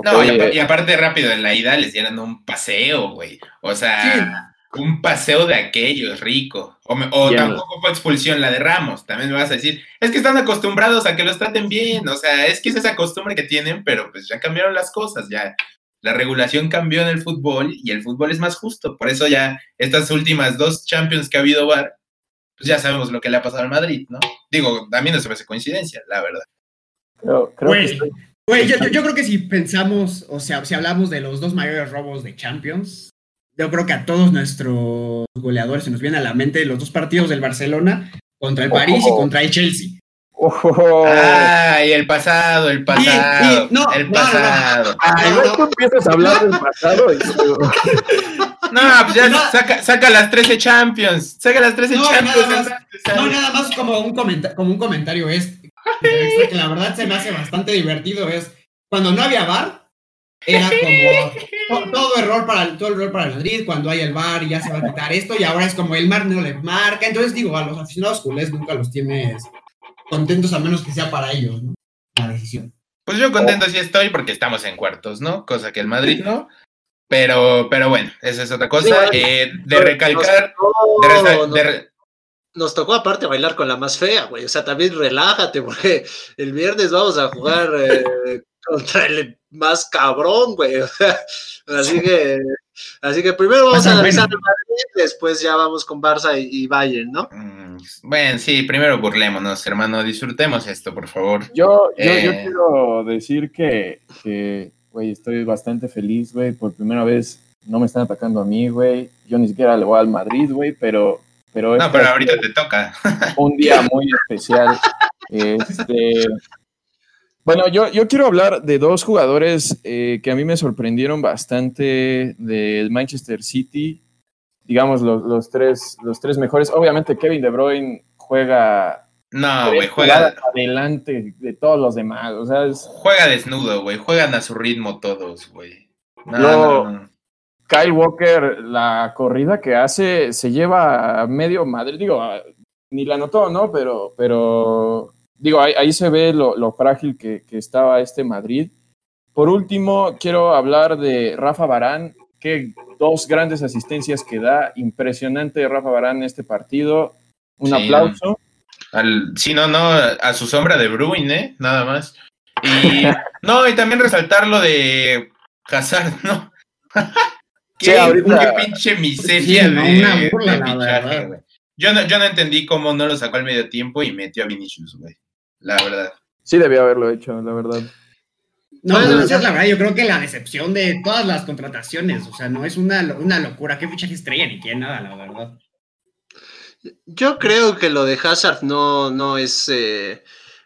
No, y, y aparte rápido, en la ida les dieron un paseo, güey. O sea, un paseo de aquellos, rico. O, me- o tampoco fue expulsión la de Ramos. También me vas a decir, es que están acostumbrados a que los traten bien. O sea, es que es esa costumbre que tienen, pero pues ya cambiaron las cosas. Ya la regulación cambió en el fútbol y el fútbol es más justo. Por eso ya estas últimas dos Champions que ha habido VAR, pues ya sabemos lo que le ha pasado al Madrid, ¿no? Digo, también no se me hace coincidencia, la verdad. creo, que Güey, yo, yo- yo creo que si pensamos, o sea, si hablamos de los dos mayores robos de Champions, yo creo que a todos nuestros goleadores se nos viene a la mente los dos partidos del Barcelona contra el París y contra el Chelsea. Oh. Ay, el pasado, el pasado, y- no, el no, no, no. pasado. Ay, no, no, no. tú empiezas a hablar del pasado y No, pues ya No. saca, saca las 13 Champions. Saca las 13 No, Champions. nada más. No, nada más como un, comenta- como un comentario es, que la verdad se me hace bastante divertido, es cuando no había VAR, era como to- todo error para el, todo error para el Madrid, cuando hay el VAR y ya se va a quitar esto, y ahora es como el MAR no le marca, entonces digo, a los aficionados culés nunca los tienes contentos a menos que sea para ellos, ¿no? La decisión. Pues yo contento sí estoy porque estamos en cuartos, ¿no? Cosa que el Madrid no. Pero, pero bueno, esa es otra cosa. Sí, bueno. Eh, de recalcar, Nos de tocó, resa- nos- de re- nos tocó aparte bailar con la más fea, güey. O sea, también relájate, porque el viernes vamos a jugar eh, contra el más cabrón, güey. O sea, así que, así que primero vamos Va a analizar bueno. Después ya vamos con Barça y, y Bayern, ¿no? Mm, Bueno, sí, primero burlémonos, hermano. Disfrutemos esto, por favor. Yo, yo, yo Eh. quiero decir que, que, güey, estoy bastante feliz, güey. Por primera vez no me están atacando a mí, güey. Yo ni siquiera le voy al Madrid, güey, pero... pero No, pero ahorita te toca. un día muy especial. Este, bueno, yo, yo quiero hablar de dos jugadores eh, que a mí me sorprendieron bastante del Manchester City. Digamos, los, los, tres, los tres mejores. Obviamente, Kevin De Bruyne juega No, güey, tres juega, adelante de todos los demás. O sea, es, juega desnudo, güey. Juegan a su ritmo todos, güey. No, no, no. Kyle Walker, la corrida que hace, se lleva a medio Madrid. Digo, ni la notó, ¿no? Pero, pero digo, ahí, ahí se ve lo, lo frágil que, que estaba este Madrid. Por último, quiero hablar de Rafa Barán, que dos grandes asistencias que da. Impresionante Rafa Barán en este partido. Un Sí. aplauso. Al, sí, no, no, a su sombra de Bruin, ¿eh? Nada más. Y no, y también resaltar lo de Hazard, ¿no? Sí, qué, ahorita- qué pinche miseria Sí, no, de, burla, de la fichaje, güey. Yo no, yo no entendí cómo no lo sacó al medio tiempo y metió a Vinicius, güey. La verdad. Sí debía haberlo hecho, la verdad. No, Bueno, no, esa es la verdad, yo creo que la decepción de todas las contrataciones, o sea, no es una, una locura, qué fichajes traía ni qué nada, la verdad. Yo creo que lo de Hazard no, no es. eh,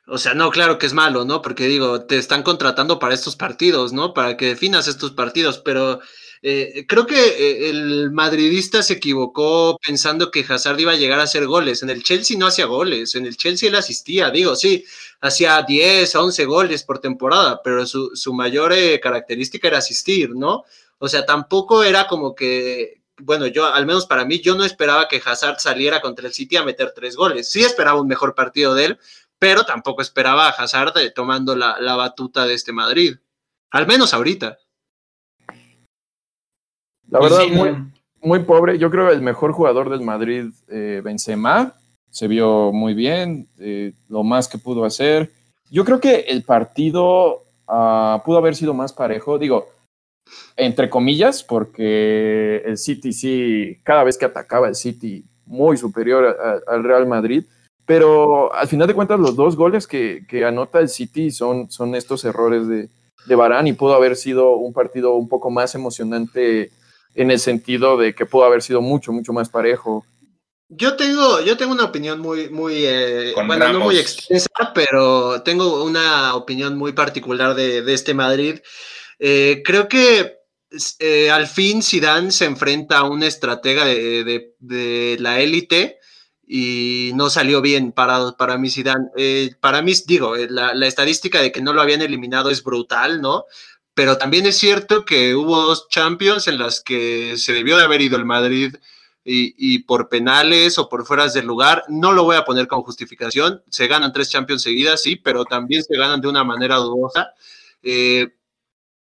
o sea, no, claro que es malo, ¿no? Porque digo, te están contratando para estos partidos, ¿no? Para que definas estos partidos, pero eh, creo que eh, el madridista se equivocó pensando que Hazard iba a llegar a hacer goles. En el Chelsea no hacía goles, en el Chelsea él asistía, digo, sí, hacía 10 a 11 goles por temporada, pero su, su mayor eh, característica era asistir, ¿no? O sea, tampoco era como que, bueno, yo, al menos para mí, yo no esperaba que Hazard saliera contra el City a meter tres goles. Sí esperaba un mejor partido de él, pero tampoco esperaba a Hazard tomando la, la batuta de este Madrid. Al menos ahorita. La Pues verdad, sí, muy, no. muy pobre. Yo creo el mejor jugador del Madrid, eh, Benzema, se vio muy bien, eh, lo más que pudo hacer. Yo creo que el partido ah, pudo haber sido más parejo, digo, entre comillas, porque el City sí, cada vez que atacaba el City, muy superior a- a- al Real Madrid. Pero al final de cuentas, los dos goles que, que anota el City son, son estos errores de, de Varane y pudo haber sido un partido un poco más emocionante en el sentido de que pudo haber sido mucho, mucho más parejo. Yo tengo, yo tengo una opinión muy, muy, eh, bueno, no muy extensa, pero tengo una opinión muy particular de, de este Madrid. Eh, creo que eh, al fin Zidane se enfrenta a una estratega de, de- de la élite y no salió bien para, para mí Zidane. Eh, para mí, digo, eh, la, la estadística de que no lo habían eliminado es brutal, ¿no? Pero también es cierto que hubo dos Champions en las que se debió de haber ido el Madrid y, y por penales o por fueras del lugar, no lo voy a poner como justificación. Se ganan tres Champions seguidas, sí, pero también se ganan de una manera dudosa. Eh,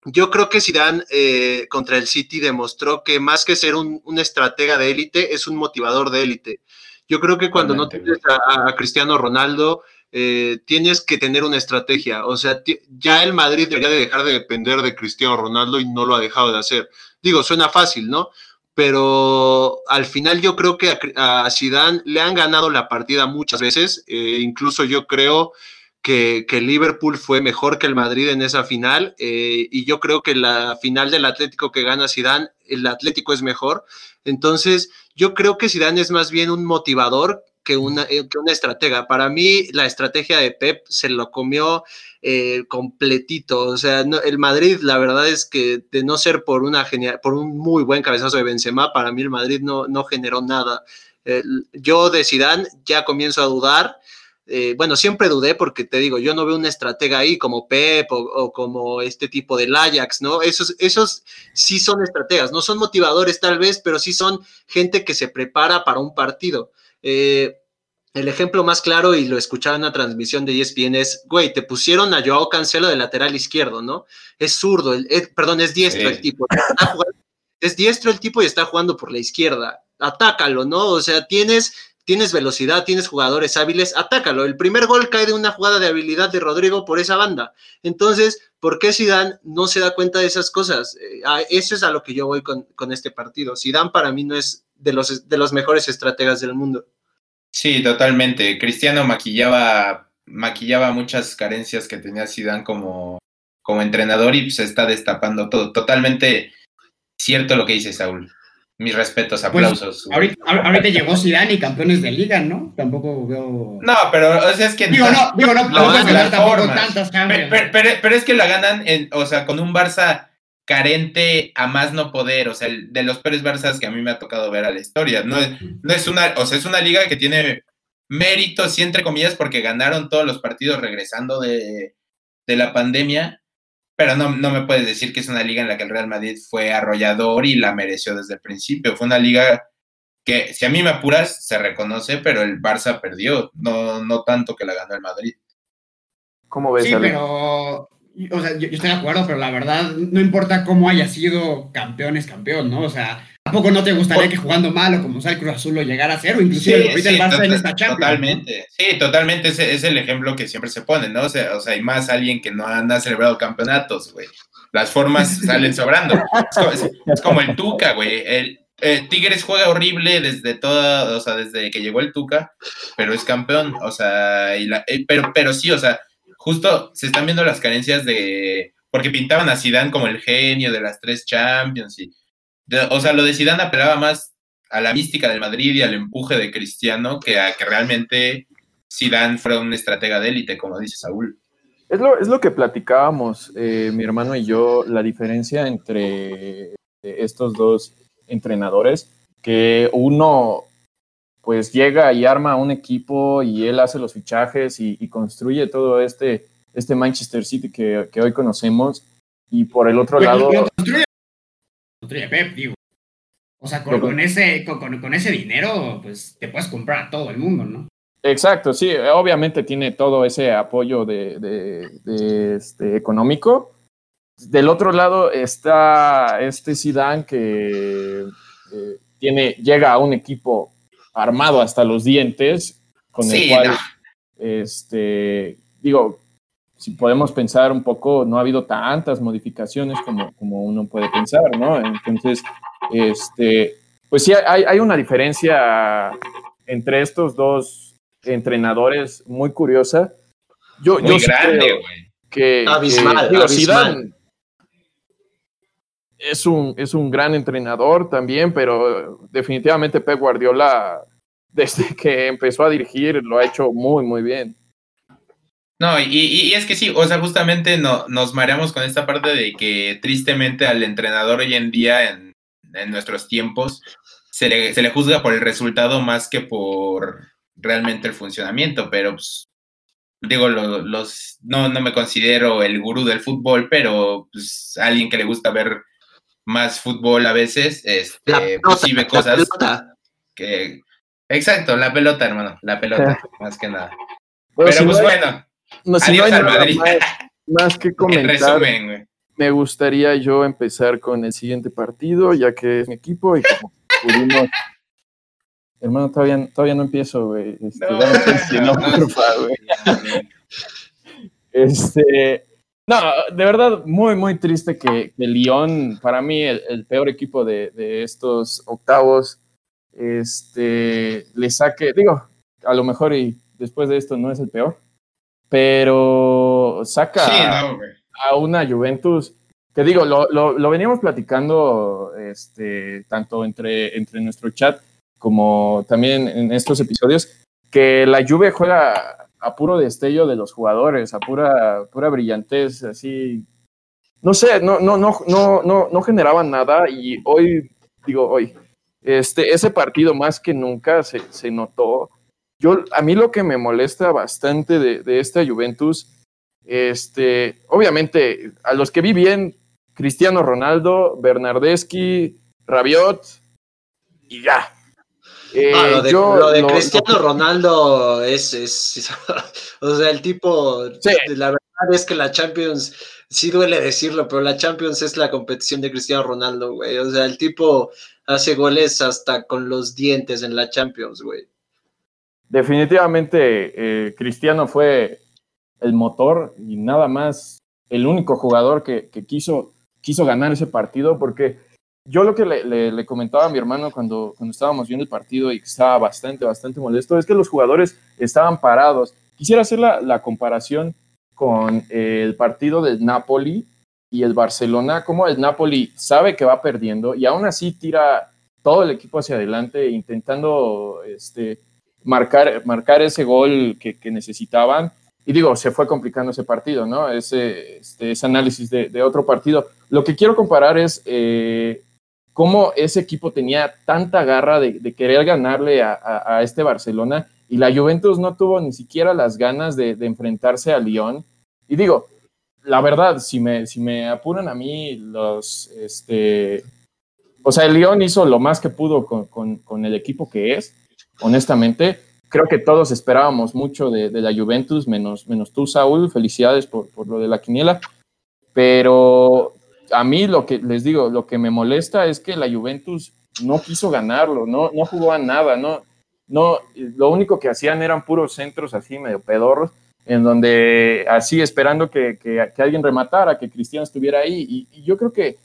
yo creo que Zidane eh, contra el City demostró que más que ser un, un estratega de élite, es un motivador de élite. Yo creo que cuando no tienes a, a Cristiano Ronaldo, eh, tienes que tener una estrategia. O sea, ya el Madrid debería de dejar de depender de Cristiano Ronaldo y no lo ha dejado de hacer. Digo, suena fácil, ¿no? Pero al final yo creo que a, a Zidane le han ganado la partida muchas veces. eh, incluso yo creo que, que Liverpool fue mejor que el Madrid en esa final. eh, y yo creo que la final del Atlético que gana Zidane, el Atlético es mejor. Entonces, yo creo que Zidane es más bien un motivador que una, eh, que una estratega. Para mí, la estrategia de Pep se lo comió eh, completito. O sea, no, el Madrid, la verdad es que de no ser por, una genial, por un muy buen cabezazo de Benzema, para mí el Madrid no, no generó nada. Eh, yo de Zidane ya comienzo a dudar. Eh, bueno, siempre dudé porque te digo, yo no veo una estratega ahí como Pep o, o como este tipo del Ajax, ¿no? Esos, esos sí son estrategas, no son motivadores tal vez, pero sí son gente que se prepara para un partido. Eh, el ejemplo más claro, y lo escuchaba en una transmisión de ESPN, es, güey, te pusieron a Joao Cancelo de lateral izquierdo, ¿no? Es zurdo, el, es, perdón, es diestro Sí. el tipo. Jugando- es diestro el tipo y está jugando por la izquierda. Atácalo, ¿no? O sea, tienes, tienes velocidad, tienes jugadores hábiles, atácalo. El primer gol cae de una jugada de habilidad de Rodrigo por esa banda. Entonces, ¿por qué Zidane no se da cuenta de esas cosas? Eh, eso es a lo que yo voy con, con este partido. Zidane para mí no es de los, de los mejores estrategas del mundo. Sí, totalmente. Cristiano maquillaba, maquillaba muchas carencias que tenía Zidane como, como entrenador y se está destapando todo. Totalmente cierto lo que dice Saúl. Mis respetos, Pues, aplausos. Ahorita, ahor- ahorita llegó Zidane y campeones de liga, ¿no? Tampoco veo... No, pero o sea, es que Digo, no, digo, no, no van puedes de ganar tampoco tantas pero- pero- pero es que la ganan, en- o sea, con un Barça carente a más no poder, o sea, el- de los peores Barças que a mí me ha tocado ver a la historia. No es, no es una, o sea, es una liga que tiene méritos, sí, entre comillas, porque ganaron todos los partidos regresando de, de la pandemia, pero no, no me puedes decir que es una liga en la que el Real Madrid fue arrollador y la mereció desde el principio. Fue una liga que, si a mí me apuras, se reconoce, pero el Barça perdió, no, no tanto que la ganó el Madrid. ¿Cómo ves, Sí, Ale? pero, o sea, yo, yo estoy de acuerdo, pero la verdad, no importa cómo haya sido campeón, es campeón, ¿no? O sea, tampoco no te gustaría que jugando mal o como sea el Cruz Azul lo llegara a ser, o inclusive ahorita el Barça en esta Champions. Totalmente, sí, totalmente. Ese es el ejemplo que siempre se pone, ¿no? O sea, o sea, hay más alguien que no han ha celebrado campeonatos, güey. Las formas salen sobrando. Es como, es- es como el Tuca, güey. El, eh, Tigres juega horrible desde toda, o sea, desde que llegó el Tuca, pero es campeón, o sea, y la, eh, pero, pero sí, o sea, justo se están viendo las carencias de, porque pintaban a Zidane como el genio de las tres Champions y, o sea, lo de Zidane apelaba más a la mística del Madrid y al empuje de Cristiano que a que realmente Zidane fuera un estratega de élite, como dice Saúl. Es lo, es lo que platicábamos, eh, mi hermano y yo, la diferencia entre eh, estos dos entrenadores, que uno pues llega y arma un equipo y él hace los fichajes y, y construye todo este, este Manchester City que, que hoy conocemos, y por el otro Pero lado... lo construye, construye Pep, digo. O sea, con, con ese, con ese dinero, pues te puedes comprar a todo el mundo, ¿no? Exacto, sí, obviamente tiene todo ese apoyo de, de- de, este, económico. Del otro lado está este Zidane que eh, tiene, llega a un equipo armado hasta los dientes, con el cual, no. este, digo, si podemos pensar un poco, no ha habido tantas modificaciones como, como uno puede pensar, ¿no? Entonces, este, pues sí, hay, hay una diferencia entre estos dos entrenadores muy curiosa. Yo, Muy yo grande, güey. que, Abismal, digo, abismal. Zidane es un, es un gran entrenador también, pero definitivamente Pep Guardiola, desde que empezó a dirigir, lo ha hecho muy, muy bien. No, y, y- es que sí, o sea, justamente no, nos mareamos con esta parte de que tristemente al entrenador hoy en día, en, en nuestros tiempos, se le, se le juzga por el resultado más que por realmente el funcionamiento, pero pues, digo, lo- los, no, no me considero el gurú del fútbol, pero pues, alguien que le gusta ver más fútbol a veces, este, La pues, pelota, sí ve la cosas pelota. que... Exacto, la pelota, hermano, la pelota, más que nada. Bueno, Pero si pues no hay- bueno, no, si no adiós al Madrid. más, más que En comentar, resumen, güey. me gustaría yo empezar con el siguiente partido, ya que es mi equipo y como pudimos... Hermano, todavía, todavía no empiezo, güey. Este, No, dame chance, no, no, por favor, güey. Este, no, de verdad, muy, muy triste que, que Lyon, para mí, el, el peor equipo de, de estos octavos, este, le saque, digo, a lo mejor y después de esto no es el peor, pero saca Sí, no, güey. a una Juventus que digo, lo, lo, lo veníamos platicando este, tanto entre, entre nuestro chat como también en estos episodios, que la Juve juega a puro destello de los jugadores, a pura, pura brillantez, así. No sé, no, no, no, no, no, no generaban nada y hoy, digo, hoy, este, ese partido más que nunca se, se notó. Yo, a mí lo que me molesta bastante de, de esta Juventus este, obviamente, a los que vi bien, Cristiano Ronaldo, Bernardeschi, Rabiot y ya. Eh, Ah, lo de, yo lo de lo- Cristiano lo- Ronaldo es, es- o sea, el tipo, Sí. la verdad es que la Champions, sí duele decirlo, pero la Champions es la competición de Cristiano Ronaldo, güey. O sea, el tipo hace goles hasta con los dientes en la Champions, güey. definitivamente eh, Cristiano fue el motor y nada más el único jugador que, que quiso, quiso ganar ese partido porque yo lo que le, comentaba a mi hermano cuando, estábamos viendo el partido y que estaba bastante, bastante molesto es que los jugadores estaban parados. Quisiera hacer la, comparación con el partido del Napoli y el Barcelona, como el Napoli sabe que va perdiendo y aún así tira todo el equipo hacia adelante intentando este, marcar, marcar ese gol que, necesitaban. Y digo, se fue complicando ese partido, ¿no? Ese, este, análisis de, de otro partido. Lo que quiero comparar es eh, cómo ese equipo tenía tanta garra de, querer ganarle a, este Barcelona y la Juventus no tuvo ni siquiera las ganas de, de enfrentarse a Lyon. Y digo, la verdad, si me, si me apuran a mí, los, este, o sea, el Lyon hizo lo más que pudo con, con- con el equipo que es, honestamente. Creo que todos esperábamos mucho de, de la Juventus, menos, menos tú, Saúl. Felicidades por, por lo de la quiniela. Pero a mí lo que les digo, lo que me molesta es que la Juventus no quiso ganarlo, no, no jugó a nada, no, no, lo único que hacían eran puros centros así medio pedorros, en donde así esperando que, que- que alguien rematara, que Cristiano estuviera ahí. Y, yo creo que,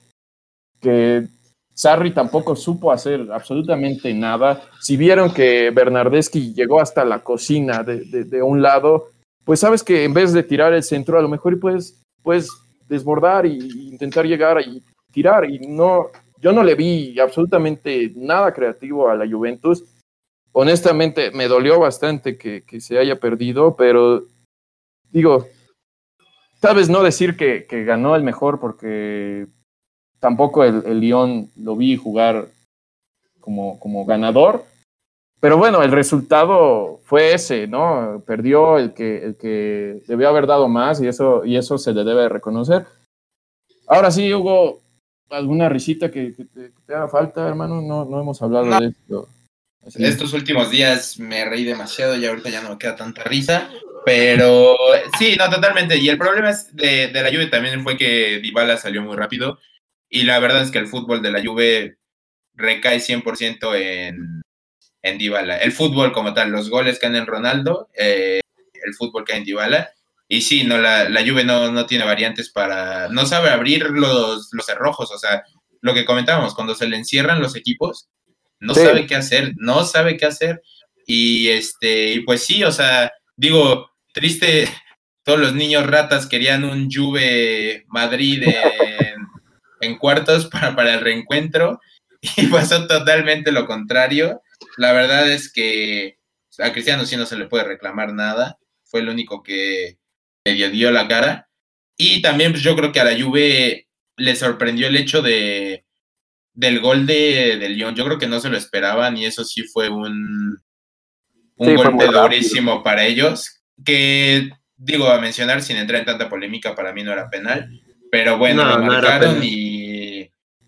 que Sarri tampoco supo hacer absolutamente nada. Si vieron que Bernardeschi llegó hasta la cocina de, de, un lado, pues sabes que en vez de tirar el centro, a lo mejor puedes, puedes desbordar e intentar llegar y tirar. Y no, yo no le vi absolutamente nada creativo a la Juventus. Honestamente, me dolió bastante que, que se haya perdido, pero digo, tal vez no decir que, que ganó el mejor porque tampoco el, el Lyon lo vi jugar como, como ganador. Pero bueno, el resultado fue ese, ¿no? Perdió el que, el que debió haber dado más y eso, y eso se le debe reconocer. Ahora sí, Hugo, ¿alguna risita que, te, haga falta, hermano? No, no hemos hablado de esto. Estos últimos días me reí demasiado y ahorita ya no me queda tanta risa. Pero sí, no, totalmente. Y el problema es de, de la lluvia también fue que Dybala salió muy rápido y la verdad es que el fútbol de la Juve recae 100% en, en Dybala. El fútbol como tal, los goles que han en Ronaldo, eh, el fútbol que hay en Dybala. Y sí, no, la, la Juve no, no tiene variantes para... No sabe abrir los, los cerrojos, o sea, lo que comentábamos, cuando se le encierran los equipos, no sabe qué hacer, no sabe qué hacer. Y este, y pues sí, o sea, digo, triste, todos los niños ratas querían un Juve Madrid en, en cuartos para, para el reencuentro y pasó totalmente lo contrario. La verdad es que a Cristiano sí no se le puede reclamar nada. Fue el único que le dio la cara. Y también pues, yo creo que a la Juve le sorprendió el hecho de del gol de, de Lyon. Yo creo que no se lo esperaban y eso sí fue un, un golpe durísimo para ellos. Que digo, a mencionar sin entrar en tanta polémica, para mí no era penal. Pero bueno, lo marcaron y.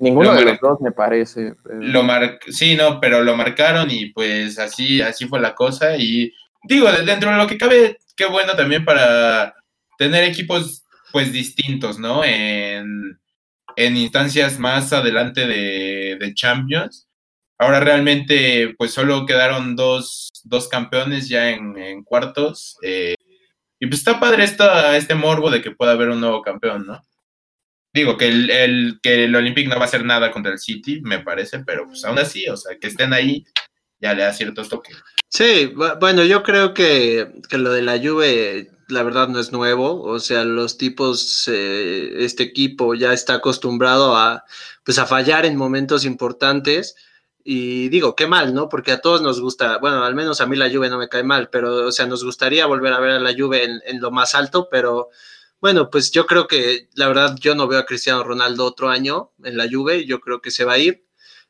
Ninguno de los dos me parece. Lo mar... Sí, no, pero lo marcaron y pues así, así fue la cosa. Y digo, dentro de lo que cabe, qué bueno también para tener equipos pues distintos, ¿no? En, en instancias más adelante de, de, Champions. Ahora realmente pues solo quedaron dos, dos campeones ya en, en cuartos. Eh, y pues está padre esta, este morbo de que pueda haber un nuevo campeón, ¿no? Digo que el, el, que el Olympic no va a hacer nada contra el City, me parece, pero pues aún así, o sea, que estén ahí ya le da ciertos toques. Sí, bueno, yo creo que, que lo de la Juve, la verdad no es nuevo, o sea, los tipos, eh, este equipo ya está acostumbrado a, pues a fallar en momentos importantes. Y digo, qué mal, ¿no? Porque a todos nos gusta, bueno, al menos a mí la Juve no me cae mal, pero, o sea, nos gustaría volver a ver a la Juve en, en lo más alto, pero bueno, pues yo creo que la verdad yo no veo a Cristiano Ronaldo otro año en la Juve, yo creo que se va a ir.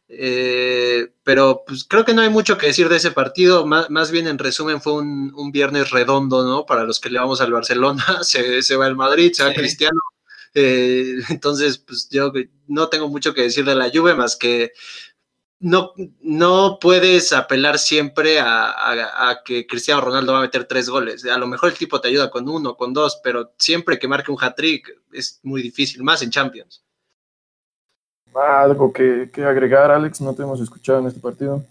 Eh, pero pues creo que no hay mucho que decir de ese partido, más, bien en resumen fue un, viernes redondo, ¿no? Para los que le vamos al Barcelona, se, se va el Madrid, se va Cristiano. Eh, entonces, pues yo no tengo mucho que decir de la Juve más que no, no puedes apelar siempre a, que Cristiano Ronaldo va a meter tres goles. A lo mejor el tipo te ayuda con uno, con dos, pero siempre que marque un hat-trick es muy difícil, más en Champions. ¿Algo que, agregar, Alex? No te hemos escuchado en este partido.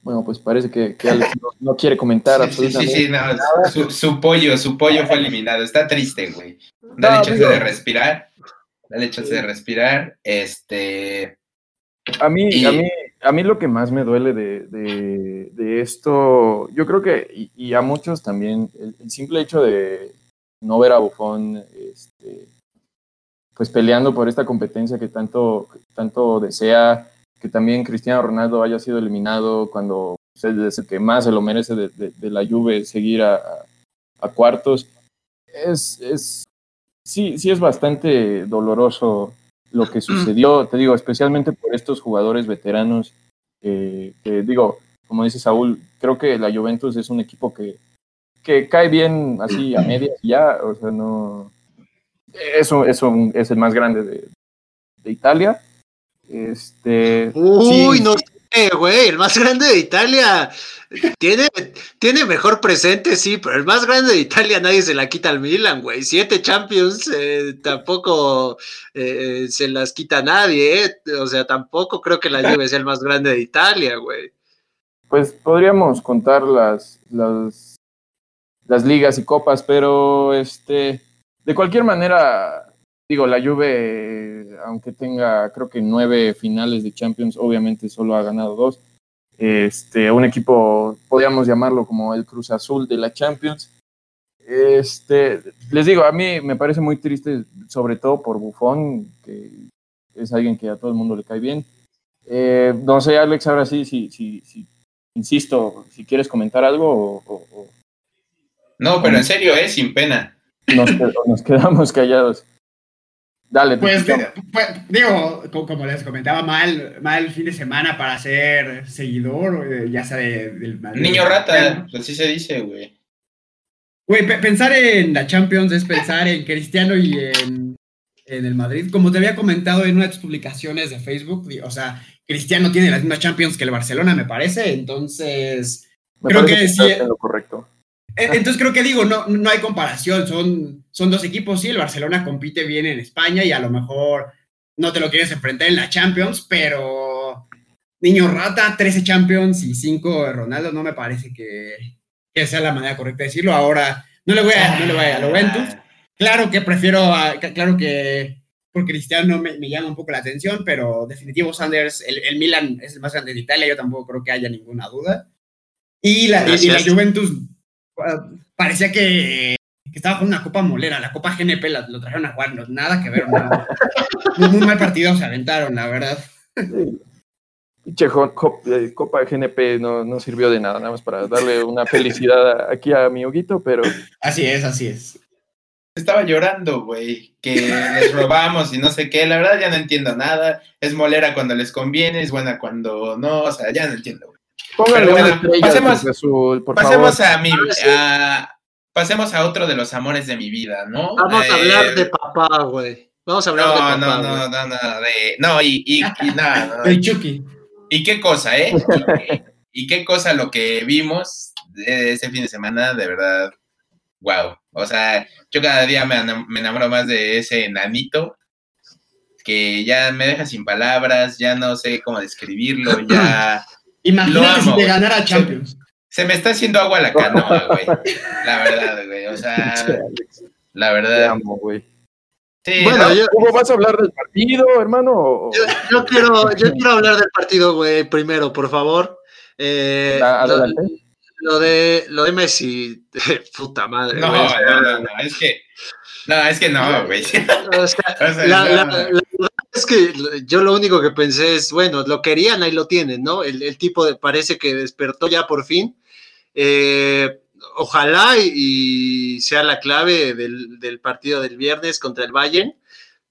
Bueno, pues parece que, Alex no, quiere comentar absolutamente. Sí, sí, no, su, pollo, su pollo fue eliminado. Está triste, güey. Dale chance de respirar dale chance de respirar. Este. A mí, a mí, a mí lo que más me duele de, esto, yo creo que, y, a muchos también, el, simple hecho de no ver a Buffon este, pues peleando por esta competencia que tanto, tanto desea, que también Cristiano Ronaldo haya sido eliminado cuando pues, es el que más se lo merece de, la Juve seguir a, a cuartos, es, es, sí, sí es bastante doloroso lo que sucedió, te digo, especialmente por estos jugadores veteranos, que digo, como dice Saúl, creo que la Juventus es un equipo que, que cae bien así a medias ya, o sea, no... Eso, eso es el más grande de, de Italia. Este, Uy, no sé, güey, el más grande de Italia. Tiene, tiene mejor presente, sí, pero el más grande de Italia nadie se la quita al Milan, güey. Siete Champions eh, tampoco eh, se las quita nadie, eh. O sea, tampoco creo que la Juve sea el más grande de Italia, güey. Pues podríamos contar las, las, las ligas y copas, pero este, de cualquier manera, digo, la Juve aunque tenga creo que nueve finales de Champions, obviamente solo ha ganado dos. Este, un equipo, podríamos llamarlo como el Cruz Azul de la Champions. Este, les digo, a mí me parece muy triste, sobre todo por Buffon, que es alguien que a todo el mundo le cae bien. Eh, no sé, Alex, ahora sí, sí, sí, sí, insisto, si quieres comentar algo o, o- o No, pero en serio, ¿eh? Sin pena. nos, nos quedamos callados. Dale, Pues, pues, digo, co- como les comentaba, mal, mal fin de semana para ser seguidor, eh, ya sea de- del Madrid. Niño rata, así se dice, güey. Güey, pe- pensar en la Champions es pensar en Cristiano y en, en el Madrid. Como te había comentado en una de tus publicaciones de Facebook, o sea, Cristiano tiene las mismas Champions que el Barcelona, me parece. Entonces, Me creo parece que estás sí- en lo correcto. eh, entonces creo que digo, no, no hay comparación. Son, son dos equipos, sí, el Barcelona compite bien en España y a lo mejor no te lo quieres enfrentar en la Champions, pero niño rata, 13 Champions y 5 de Ronaldo, no me parece que, que sea la manera correcta de decirlo. Ahora, no le voy a, no le voy a, la Juventus. Claro que prefiero, a- claro que por Cristiano me, me llama un poco la atención, pero definitivo Sanders, el, el Milan es el más grande de Italia, yo tampoco creo que haya ninguna duda. Y la, y- la. Juventus parecía que, que estaba jugando una Copa Molera, la Copa GNP la- lo trajeron a jugar, no, nada que ver, no. muy, muy mal partido se aventaron, la verdad. Sí. Jo- eh, Copa GNP no, no sirvió de nada, nada más para darle una felicidad aquí a mi Huguito, pero Así es, así es. Estaba llorando, güey, que les robamos y no sé qué. La verdad ya no entiendo nada. Es molera cuando les conviene, es buena cuando no. O sea, ya no entiendo, güey. Una bueno, estrella pasemos- Azul, por Pasemos favor. a mi. Ah, sí. a- pasemos a otro de los amores de mi vida, ¿no? Vamos a Eh, hablar de papá, güey. Vamos a hablar de No, papá. no, no, no, no, de, no, y, y, y nada, no, El Chucky. y qué cosa, ¿eh? Y, y qué cosa lo que vimos de ese fin de semana, de verdad, wow. O sea, yo cada día me, enam- me enamoro más de ese enanito que ya me deja sin palabras, ya no sé cómo describirlo, ya Imagínate amo, si te ganara Champions. se me está haciendo agua la canoa, güey. La verdad, güey. O sea, la te verdad. amo, güey. Sí, Bueno, Hugo, ¿vas a hablar del partido, hermano? yo, yo quiero, yo quiero hablar del partido, güey, primero, por favor. Eh, Ah, lo, adelante. lo de, lo de Messi, puta madre. no, no, no, no, es que, no, es que no, güey. o sea, O sea, la, no. la- la verdad es que yo lo único que pensé es, bueno, lo querían, ahí lo tienen, ¿no? El, el tipo de, parece que despertó ya por fin. Eh, ojalá y, y sea la clave del, del partido del viernes contra el Bayern,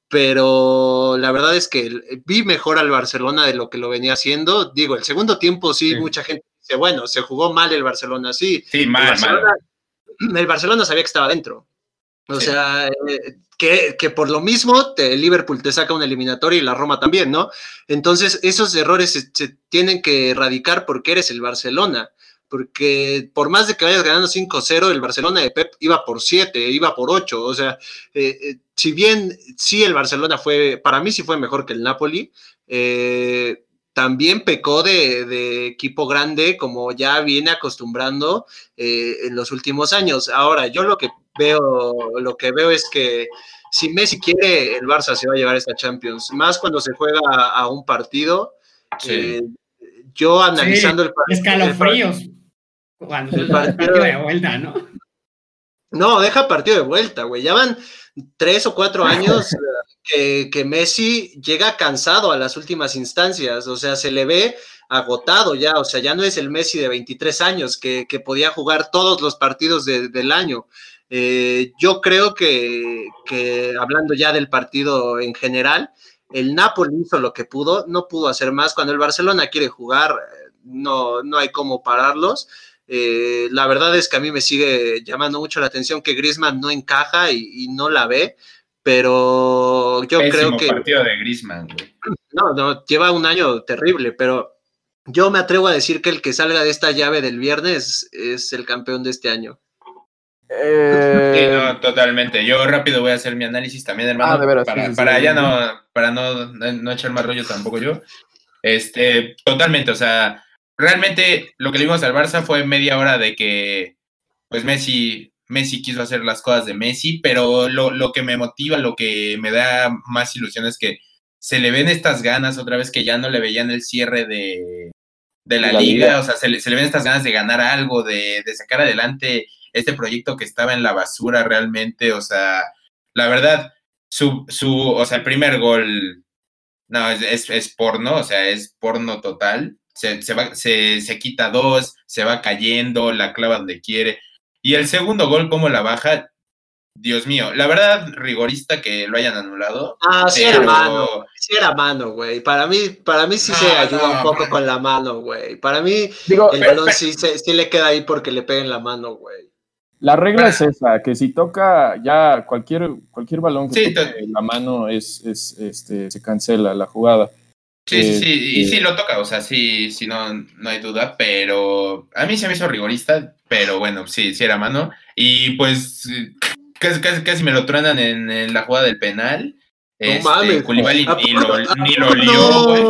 pero la verdad es que vi mejor al Barcelona de lo que lo venía haciendo. Digo, el segundo tiempo sí, Sí. mucha gente dice, bueno, se jugó mal el Barcelona, sí, Sí, el mal, mal. El Barcelona sabía que estaba dentro. O Sí. sea, eh, que, que por lo mismo te- el Liverpool te saca un eliminatorio y la Roma también, ¿no? Entonces, esos errores se, se tienen que erradicar porque eres el Barcelona. Porque por más de que vayas ganando 5-0, el Barcelona de Pep iba por 7, iba por 8. O sea, eh, eh, si bien sí el Barcelona fue, para mí sí fue mejor que el Napoli, eh, también pecó de, de equipo grande como ya viene acostumbrando eh, en los últimos años. Ahora, yo lo que veo, lo que veo es que si Messi quiere, el Barça se va a llevar esta Champions. Más cuando se juega a, a un partido. Sí. eh, yo analizando el partido. Escalofríos. Cuando el partido- partido de vuelta, ¿no? No, deja partido de vuelta, güey. Ya van tres o cuatro años eh, que, que Messi llega cansado a las últimas instancias. O sea, se le ve agotado ya. O sea, ya no es el Messi de 23 años que, que podía jugar todos los partidos de- del año. Eh, yo creo que, que hablando ya del partido en general, el Napoli hizo lo que pudo, no pudo hacer más. Cuando el Barcelona quiere jugar, eh, no, no hay cómo pararlos. Eh, la verdad es que a mí me sigue llamando mucho la atención que Griezmann no encaja y, y no la ve, pero yo Pésimo creo que partido de Griezmann, güey. no, no, lleva un año terrible, pero yo me atrevo a decir que el que salga de esta llave del viernes es el campeón de este año. Eh, Sí, no, totalmente. Yo rápido voy a hacer mi análisis también, hermano. Ah, de veras, para sí, sí, para sí. ya no, para no, no, no echar más rollo tampoco yo. Este, totalmente, o sea, realmente lo que le vimos al Barça fue media hora de que, pues Messi, Messi quiso hacer las cosas de Messi, pero lo, lo que me motiva, lo que me da más ilusión es que se le ven estas ganas otra vez que ya no le veían el cierre de, de la, De la liga, liga. o sea, se le, se le ven estas ganas de ganar algo, de, de sacar adelante este proyecto que estaba en la basura realmente, o sea, la verdad, su, su o sea, el primer gol, no, es, es, es porno, o sea, es porno total, se, se, va, se, se quita dos, se va cayendo, la clava donde quiere, y el segundo gol, como la baja, Dios mío, la verdad, rigorista que lo hayan anulado. Ah, sí pero- era mano, sí era mano, güey. Para mí, para mí sí se ayuda no, un poco con la mano, güey. Para mí, Digo, el pero- balón pero- sí, se- sí le queda ahí porque le peguen la mano, güey. La regla es esa, que si toca ya cualquier, cualquier balón que Sí, toque la mano es, es, este, se cancela la jugada. Sí, sí, sí, y Este- sí lo toca, o sea, sí, sí, no, no hay duda, pero a mí se me hizo rigorista, pero bueno, sí, sí era mano, y pues eh, casi, casi, casi me lo truenan en, en la jugada del penal. No Este, mames. Koulibaly ¿A ni lo, ni lo lió, güey.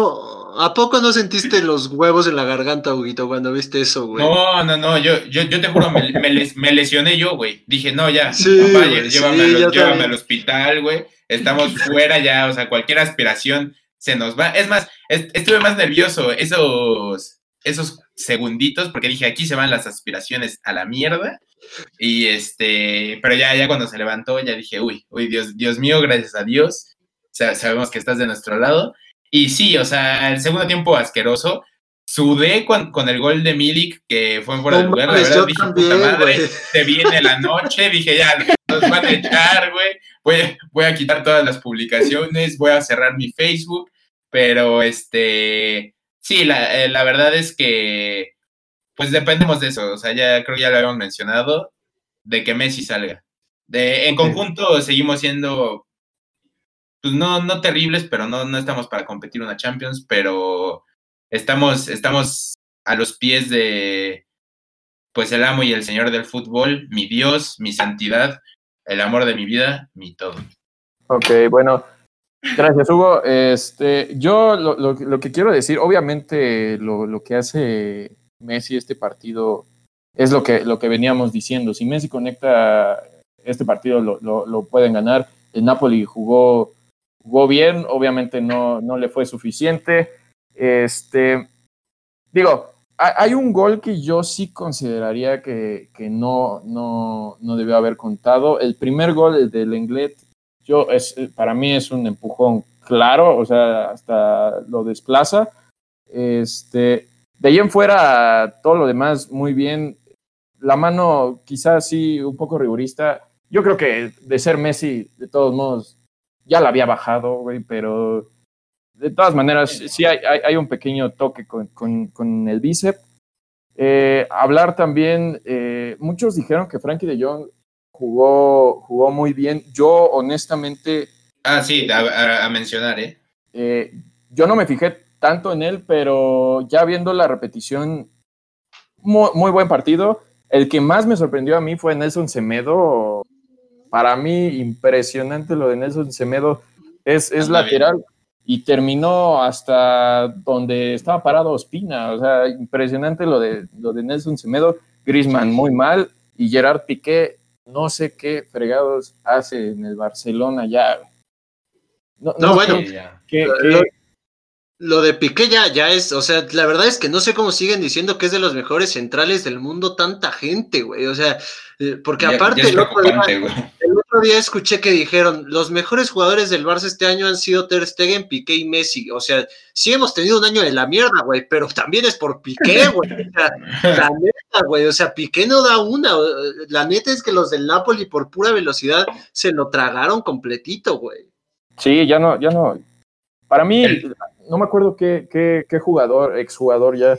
¿A poco no sentiste los huevos en la garganta, Huguito, cuando viste eso, güey? No, no, no, yo, yo, yo te juro, me, me les- me lesioné yo, güey. Dije, no, ya, Sí, güey, llévame, sí, al, llévame hospital, güey. Estamos fuera ya, o sea, cualquier aspiración se nos va. Es más, est- estuve más nervioso esos, esos segunditos, porque dije, aquí se van las aspiraciones a la mierda. Y este, pero ya, ya cuando se levantó, ya dije, uy, uy, Dios, Dios mío, gracias a Dios. sa- sabemos que estás de nuestro lado. Y sí, o sea, el segundo tiempo asqueroso. Sudé con, con el gol de Milik, que fue en fuera No de lugar. La verdad, dije, también, puta madre, se viene la noche. Dije, ya, nos van a echar, güey. Voy, voy a quitar todas las publicaciones, voy a cerrar mi Facebook. Pero, este, sí, la, eh, la verdad es que, pues dependemos de eso. O sea, ya creo que ya lo habíamos mencionado, de que Messi salga. De, en conjunto seguimos siendo, pues no, no terribles, pero no, no estamos para competir una Champions, pero estamos, estamos a los pies de, pues el amo y el señor del fútbol, mi Dios, mi santidad, el amor de mi vida, mi todo. Ok, bueno, gracias Hugo. Este, yo lo, lo- lo que quiero decir, obviamente lo, lo que hace Messi este partido es lo que, lo que veníamos diciendo. Si Messi conecta este partido, lo, pueden ganar. El Napoli jugó, jugó bien, obviamente no, no le fue suficiente. Este, digo, ha- hay un gol que yo sí consideraría que, que no, no, no debió haber contado. El primer gol, el del Englet, yo es, para mí es un empujón claro, o sea, hasta lo desplaza. Este, de ahí en fuera, todo lo demás muy bien. La mano quizás sí un poco rigorista. Yo creo que de ser Messi, de todos modos, ya la había bajado, güey, pero de todas maneras, sí hay, hay, hay un pequeño toque con, con, con el bíceps. Eh, hablar también, eh, muchos dijeron que Frankie de Jong jugó, jugó muy bien. Yo, honestamente, Ah, sí, a, a- a mencionar, ¿eh? eh, yo no me fijé tanto en él, pero ya viendo la repetición, muy, muy buen partido. El que más me sorprendió a mí fue Nelson Semedo. Para mí, impresionante lo de Nelson Semedo. Es, es lateral y terminó hasta donde estaba parado Ospina. O sea, impresionante lo de, lo de Nelson Semedo. Grisman muy mal y Gerard Piqué, no sé qué fregados hace en el Barcelona ya. No, No, bueno. Qué- Lo- de Piqué ya, ya es, o sea, la verdad es que no sé cómo siguen diciendo que es de los mejores centrales del mundo tanta gente, güey. O sea, eh, porque Ya- aparte ya el, otro día, el otro día escuché que dijeron, los mejores jugadores del Barça este año han sido Ter Stegen, Piqué y Messi. O sea, sí hemos tenido un año de la mierda, güey, pero también es por Piqué, güey. O sea, la neta, güey, o sea, Piqué no da una. La neta es que los del Napoli por pura velocidad se lo tragaron completito, güey. Sí, ya no, ya no. Para mí, El- no me acuerdo qué, qué, qué jugador, exjugador ya,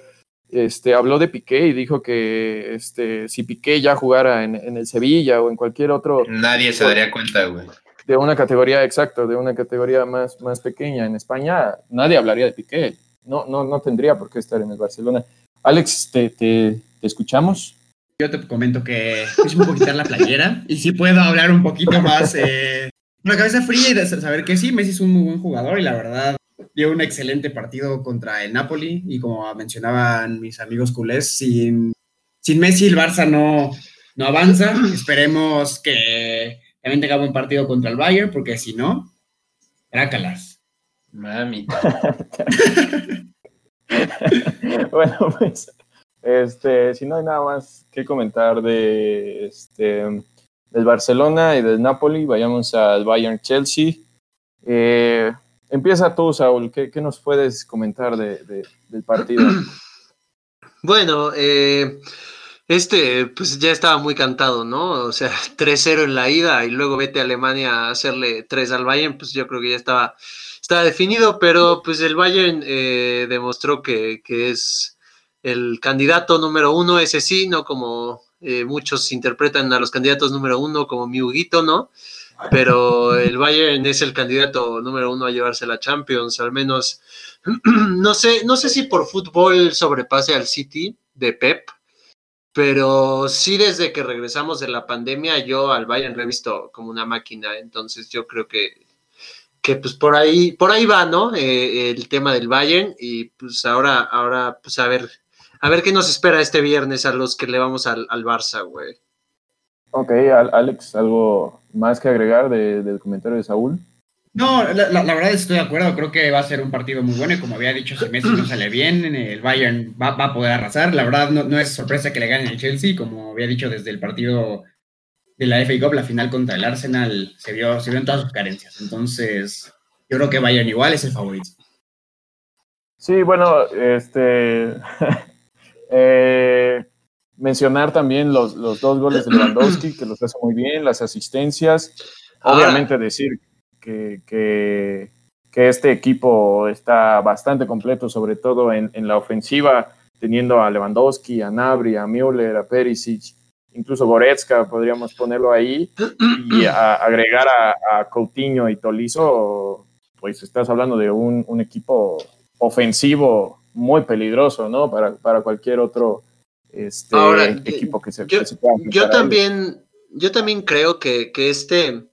este, habló de Piqué y dijo que este, si Piqué ya jugara en, en el Sevilla o en cualquier otro Nadie se daría cuenta, güey. de una categoría, exacto, de una categoría más, más pequeña en España, nadie hablaría de Piqué. No, no, no tendría por qué estar en el Barcelona. Alex, ¿te, te, te escuchamos? Yo te comento que me puedo quitar la playera y sí puedo hablar un poquito más eh, la cabeza fría y de saber que sí, Messi es un muy buen jugador y la verdad dio un excelente partido contra el Napoli y como mencionaban mis amigos culés, sin, sin Messi el Barça no, no avanza. Esperemos que también tenga buen partido contra el Bayern porque si no, trácalas. Mami. bueno, pues, este, si no hay nada más que comentar de este del Barcelona y del Napoli, vayamos al Bayern Chelsea. Eh, empieza tú, Saúl, ¿qué, nos puedes comentar de, de, del partido? Bueno, eh, este, pues ya estaba muy cantado, ¿no? O sea, 3-0 en la ida y luego vete a Alemania a hacerle 3 al Bayern, pues yo creo que ya estaba, estaba definido, pero pues el Bayern eh, demostró que, que, es el candidato número uno, ese sí, no como eh, muchos interpretan a los candidatos número uno como mi Huguito, ¿no? Pero el Bayern es el candidato número uno a llevarse la Champions, al menos, no sé, no sé si por fútbol sobrepase al City de Pep, pero sí desde que regresamos de la pandemia yo al Bayern lo he visto como una máquina, entonces yo creo que, que pues por ahí, por ahí va, ¿no? Eh, el tema del Bayern y pues ahora, ahora pues a ver, a ver qué nos espera este viernes a los que le vamos al, al Barça, güey. Ok, Alex, ¿algo más que agregar de, del comentario de Saúl? No, la, la, la, verdad estoy de acuerdo, creo que va a ser un partido muy bueno y como había dicho, si Messi no sale bien, el Bayern va, va a poder arrasar. La verdad no, no, es sorpresa que le ganen el Chelsea, como había dicho desde el partido de la FA Cup, la final contra el Arsenal, se vio, se vio en todas sus carencias. Entonces, yo creo que Bayern igual es el favorito. Sí, bueno, este... eh, mencionar también los, los, dos goles de Lewandowski, que los hace muy bien, las asistencias. Obviamente decir que, que, que, este equipo está bastante completo, sobre todo en, en, la ofensiva, teniendo a Lewandowski, a Nabri, a Müller, a Perisic, incluso Goretzka, podríamos ponerlo ahí, y a, agregar a, a, Coutinho y Tolizo, pues estás hablando de un, un equipo ofensivo muy peligroso, ¿no? Para, para cualquier otro este, Ahora, equipo que se, yo, que se pueda yo también, yo también creo que, que este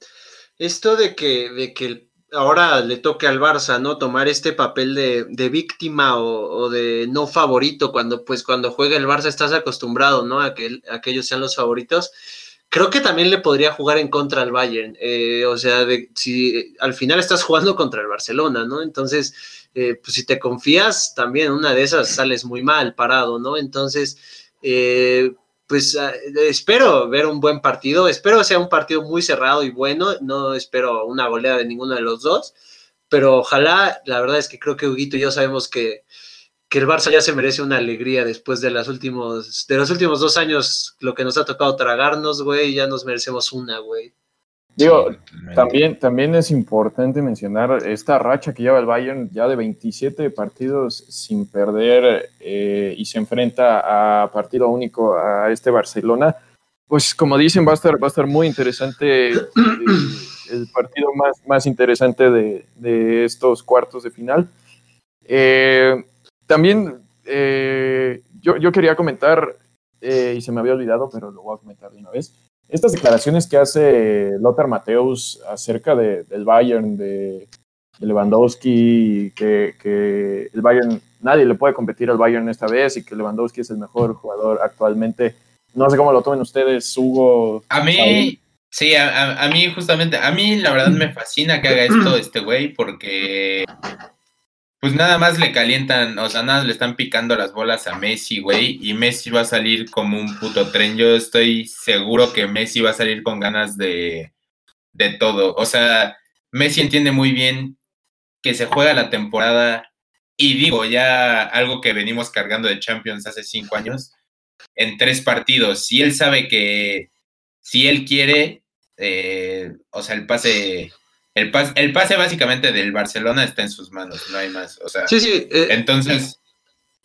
esto de que, de que ahora le toque al Barça, ¿no? Tomar este papel de, de víctima o, o, de no favorito, cuando pues cuando juega el Barça estás acostumbrado, ¿no? A que, a que ellos sean los favoritos. Creo que también le podría jugar en contra al Bayern. Eh, o sea, de, si al final estás jugando contra el Barcelona, ¿no? Entonces, eh, pues si te confías, también una de esas sales muy mal parado, ¿no? Entonces, eh, pues uh, espero ver un buen partido, espero sea un partido muy cerrado y bueno, no espero una goleada de ninguno de los dos, pero ojalá, la verdad es que creo que Huguito y yo sabemos que, que el Barça ya se merece una alegría después de, últimos, de los últimos dos años, lo que nos ha tocado tragarnos, güey, ya nos merecemos una, güey. Digo, también, también es importante mencionar esta racha que lleva el Bayern ya de 27 partidos sin perder eh, y se enfrenta a partido único a este Barcelona. Pues como dicen, va a estar, va a estar muy interesante eh, el partido más, más interesante de, de estos cuartos de final. Eh, también yo, yo, quería comentar, y se me había olvidado, pero lo voy a comentar de una vez estas declaraciones que hace Lothar Mateus acerca de, del Bayern, de, de Lewandowski, que, que, el Bayern, nadie le puede competir al Bayern esta vez y que Lewandowski es el mejor jugador actualmente. No sé cómo lo tomen ustedes, Hugo. A mí, sí, a, a, mí justamente, a mí la verdad me fascina que haga esto este güey porque pues nada más le calientan, o sea, nada le están picando las bolas a Messi, güey, y Messi va a salir como un puto tren. Yo estoy seguro que Messi va a salir con ganas de, de todo. O sea, Messi entiende muy bien que se juega la temporada, y digo, ya algo que venimos cargando de Champions hace cinco años, en tres partidos. Si él sabe que si él quiere, eh, o sea, el pase el, pas, el pase básicamente del Barcelona está en sus manos, no hay más. O sea, sí, sí, eh, entonces,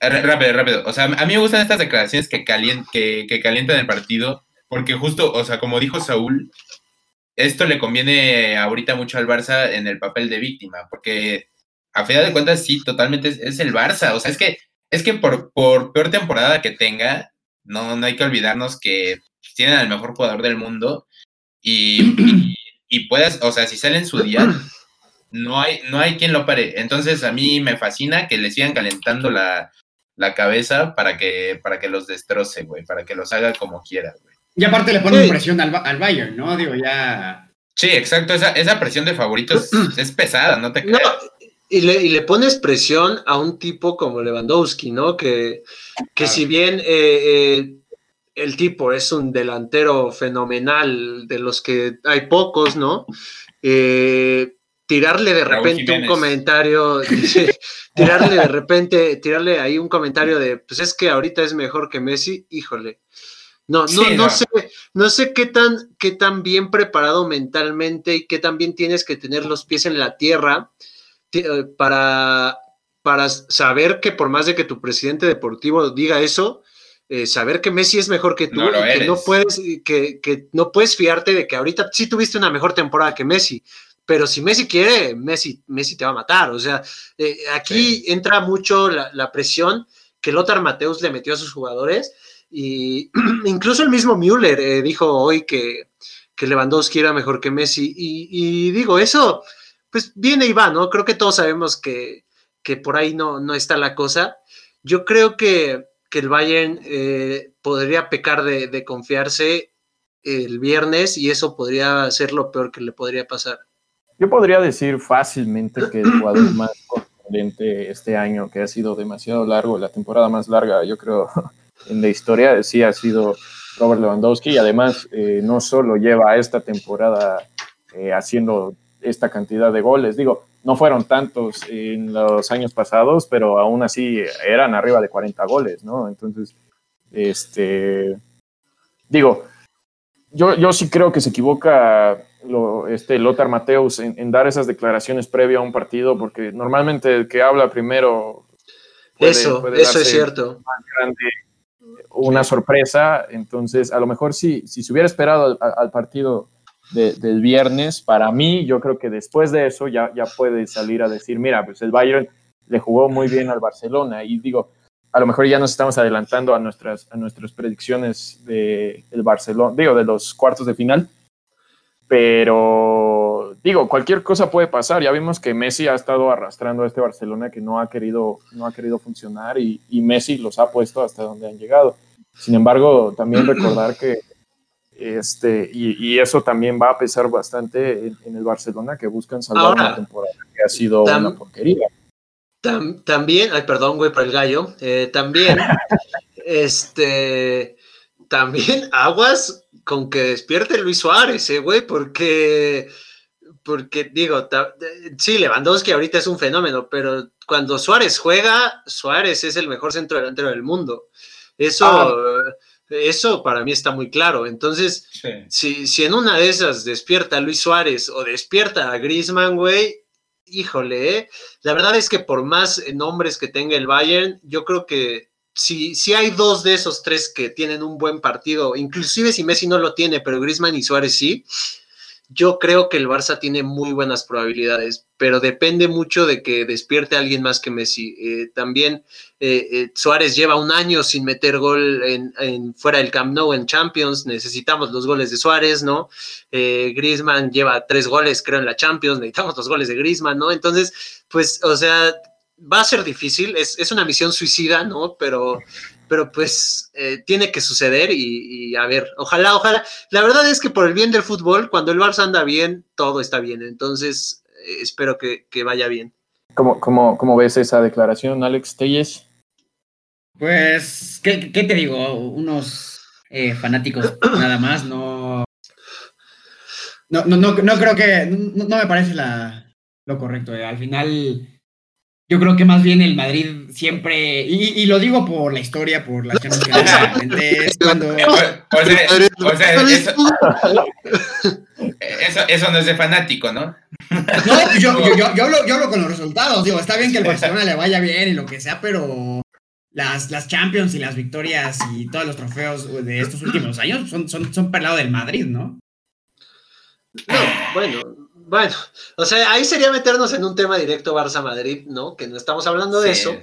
rápido, rápido. O sea, a mí me gustan estas declaraciones que, calient, que, que calientan el partido, porque justo, o sea, como dijo Saúl, esto le conviene ahorita mucho al Barça en el papel de víctima, porque a final de cuentas sí, totalmente es, es el Barça. O sea, es que, es que por, por peor temporada que tenga, no, no hay que olvidarnos que tienen al mejor jugador del mundo y, y y puedas, o sea, si sale en su día, no hay, no hay quien lo pare. Entonces a mí me fascina que le sigan calentando la, la cabeza para que, para que los destroce, güey, para que los haga como quiera, güey. Y aparte le ponen sí. presión al, al, Bayern, ¿no? Digo, ya... Sí, exacto, esa, esa presión de favoritos es, es pesada, no te creas. No. y le, y le pones presión a un tipo como Lewandowski, ¿no? Que, que si bien eh, eh, el tipo es un delantero fenomenal, de los que hay pocos, ¿no? Eh, tirarle de repente un comentario, tirarle de repente, tirarle ahí un comentario de, pues es que ahorita es mejor que Messi, híjole. No, no, Sí, no, no. sé, no sé qué tan, qué tan bien preparado mentalmente y qué tan bien tienes que tener los pies en la tierra ti- eh, para, para saber que por más de que tu presidente deportivo diga eso, eh, saber que Messi es mejor que tú No y que no puedes, que, que no puedes fiarte de que ahorita sí tuviste una mejor temporada que Messi, pero si Messi quiere, Messi, Messi te va a matar. O sea, eh, aquí entra mucho la, la presión que Lothar Mateus le metió a sus jugadores y incluso el mismo Müller eh, dijo hoy que, que Lewandowski era mejor que Messi y, y digo, eso pues viene y va, ¿no? Creo que todos sabemos que, que por ahí no, no está la cosa. Yo creo que, que el Bayern eh, podría pecar de, de confiarse el viernes y eso podría ser lo peor que le podría pasar. Yo podría decir fácilmente que el jugador más contundente este año, que ha sido demasiado largo, la temporada más larga, yo creo, en la historia, sí ha sido Robert Lewandowski. Y además, eh, no solo lleva esta temporada eh, haciendo esta cantidad de goles, digo, no fueron tantos en los años pasados, pero aún así eran arriba de 40 goles, ¿no? Entonces, este, digo, yo, yo sí creo que se equivoca lo, este Lothar Mateus en, en dar esas declaraciones previo a un partido, porque normalmente el que habla primero puede- eso, puede eso es cierto. más grande una sorpresa. Entonces, a lo mejor sí, si se hubiera esperado al, al partido de- del viernes, para mí, yo creo que después de eso ya, ya puede salir a decir, mira, pues el Bayern le jugó muy bien al Barcelona. Y digo, a lo mejor ya nos estamos adelantando a nuestras, a nuestras predicciones del el Barcelona, digo, de los cuartos de final. Pero digo, cualquier cosa puede pasar. Ya vimos que Messi ha estado arrastrando a este Barcelona que no ha querido, no ha querido funcionar y Messi los ha puesto hasta donde han llegado. Sin embargo, también recordar que este, y, y eso también va a pesar bastante en, en el Barcelona que buscan salvar Ahora, una temporada que ha sido tam- una porquería. Tam- también, ay, perdón, güey, por el gallo. eh, también, este, también aguas con que despierte Luis Suárez, eh, güey, porque, porque digo, ta- sí, Lewandowski ahorita es un fenómeno, pero cuando Suárez juega, Suárez es el mejor centro delantero del mundo. Eso, Ah. Eso para mí está muy claro. Entonces, Sí. si, si en una de esas despierta a Luis Suárez o despierta a Griezmann, güey, híjole, ¿eh? la verdad es que por más nombres que tenga el Bayern, yo creo que si, si hay dos de esos tres que tienen un buen partido, inclusive si Messi no lo tiene, pero Griezmann y Suárez sí, yo creo que el Barça tiene muy buenas probabilidades, pero depende mucho de que despierte a alguien más que Messi. Eh, también eh, eh, Suárez lleva un año sin meter gol en, en- fuera del Camp Nou en Champions, necesitamos los goles de Suárez, ¿no? Griezmann lleva tres goles, creo, en la Champions, necesitamos los goles de Griezmann, ¿no? Entonces, pues, o sea, va a ser difícil, es, es una misión suicida, ¿no? Pero, pero pues eh, tiene que suceder y, y a ver, ojalá, ojalá. La verdad es que por el bien del fútbol, cuando el Barça anda bien, todo está bien. Entonces, eh, espero que, que vaya bien. ¿Cómo, cómo, cómo ves esa declaración, Alex Telles? Pues, ¿qué, qué te digo? Unos eh, fanáticos nada más, no. No, no, no, no creo que. No, no me parece la, lo correcto. eh. Al final, yo creo que más bien el Madrid siempre. Y, y lo digo por la historia, por las Champions es cuando. O, sea, o sea, eso, eso, eso no es de fanático, ¿no? No, pues yo, yo, yo, yo hablo, yo hablo con los resultados. Digo, está bien que el Barcelona le vaya bien y lo que sea, pero las, las Champions y las victorias y todos los trofeos de estos últimos años son, son, son para el lado del Madrid, ¿no? No, bueno, bueno. O sea, ahí sería meternos en un tema directo Barça-Madrid, ¿no? Que no estamos hablando de Sí, eso.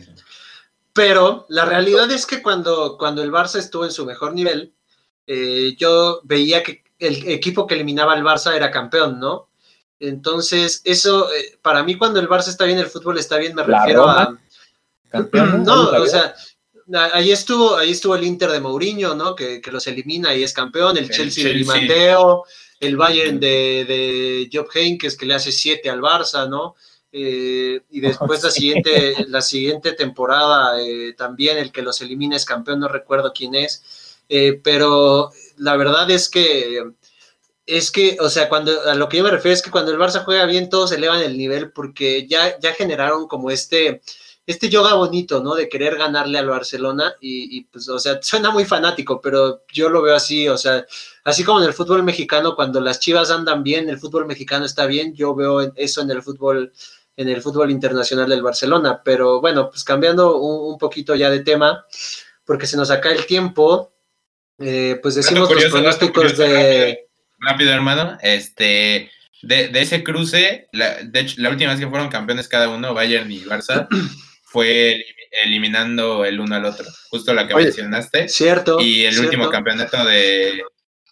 Pero la realidad es que cuando, cuando el Barça estuvo en su mejor nivel, eh, yo veía que el equipo que eliminaba al Barça era campeón, ¿no? Entonces, eso, eh, para mí cuando el Barça está bien, el fútbol está bien, me La refiero a... ¿Campeón? No, ¿Alguna o sea, ahí estuvo, ahí estuvo el Inter de Mourinho, ¿no? Que, que los elimina y es campeón, el, El Chelsea, de Di. Matteo, el Bayern de, de Job Heynckes que le hace siete al Barça, ¿no? eh, y después la siguiente, la siguiente temporada eh, también el que los elimina es campeón, no recuerdo quién es, eh, pero la verdad es que es que, o sea, cuando a lo que yo me refiero es que cuando el Barça juega bien, todos elevan el nivel porque ya, ya generaron como este, este yoga bonito, ¿no? De querer ganarle al Barcelona y, y, pues, o sea, suena muy fanático, pero yo lo veo así, o sea, así como en el fútbol mexicano, cuando las chivas andan bien, el fútbol mexicano está bien, yo veo eso en el fútbol, en el fútbol internacional del Barcelona, pero bueno, pues cambiando un, un poquito ya de tema, porque se nos acaba el tiempo, eh, pues decimos curioso, los pronósticos curioso, de... Rápido, hermano. Este, de, de ese cruce, la, de hecho, la última vez que fueron campeones cada uno, Bayern y Barça, fue elim- eliminando el uno al otro. Justo la que Oye, mencionaste. Cierto. Y el cierto. último campeonato de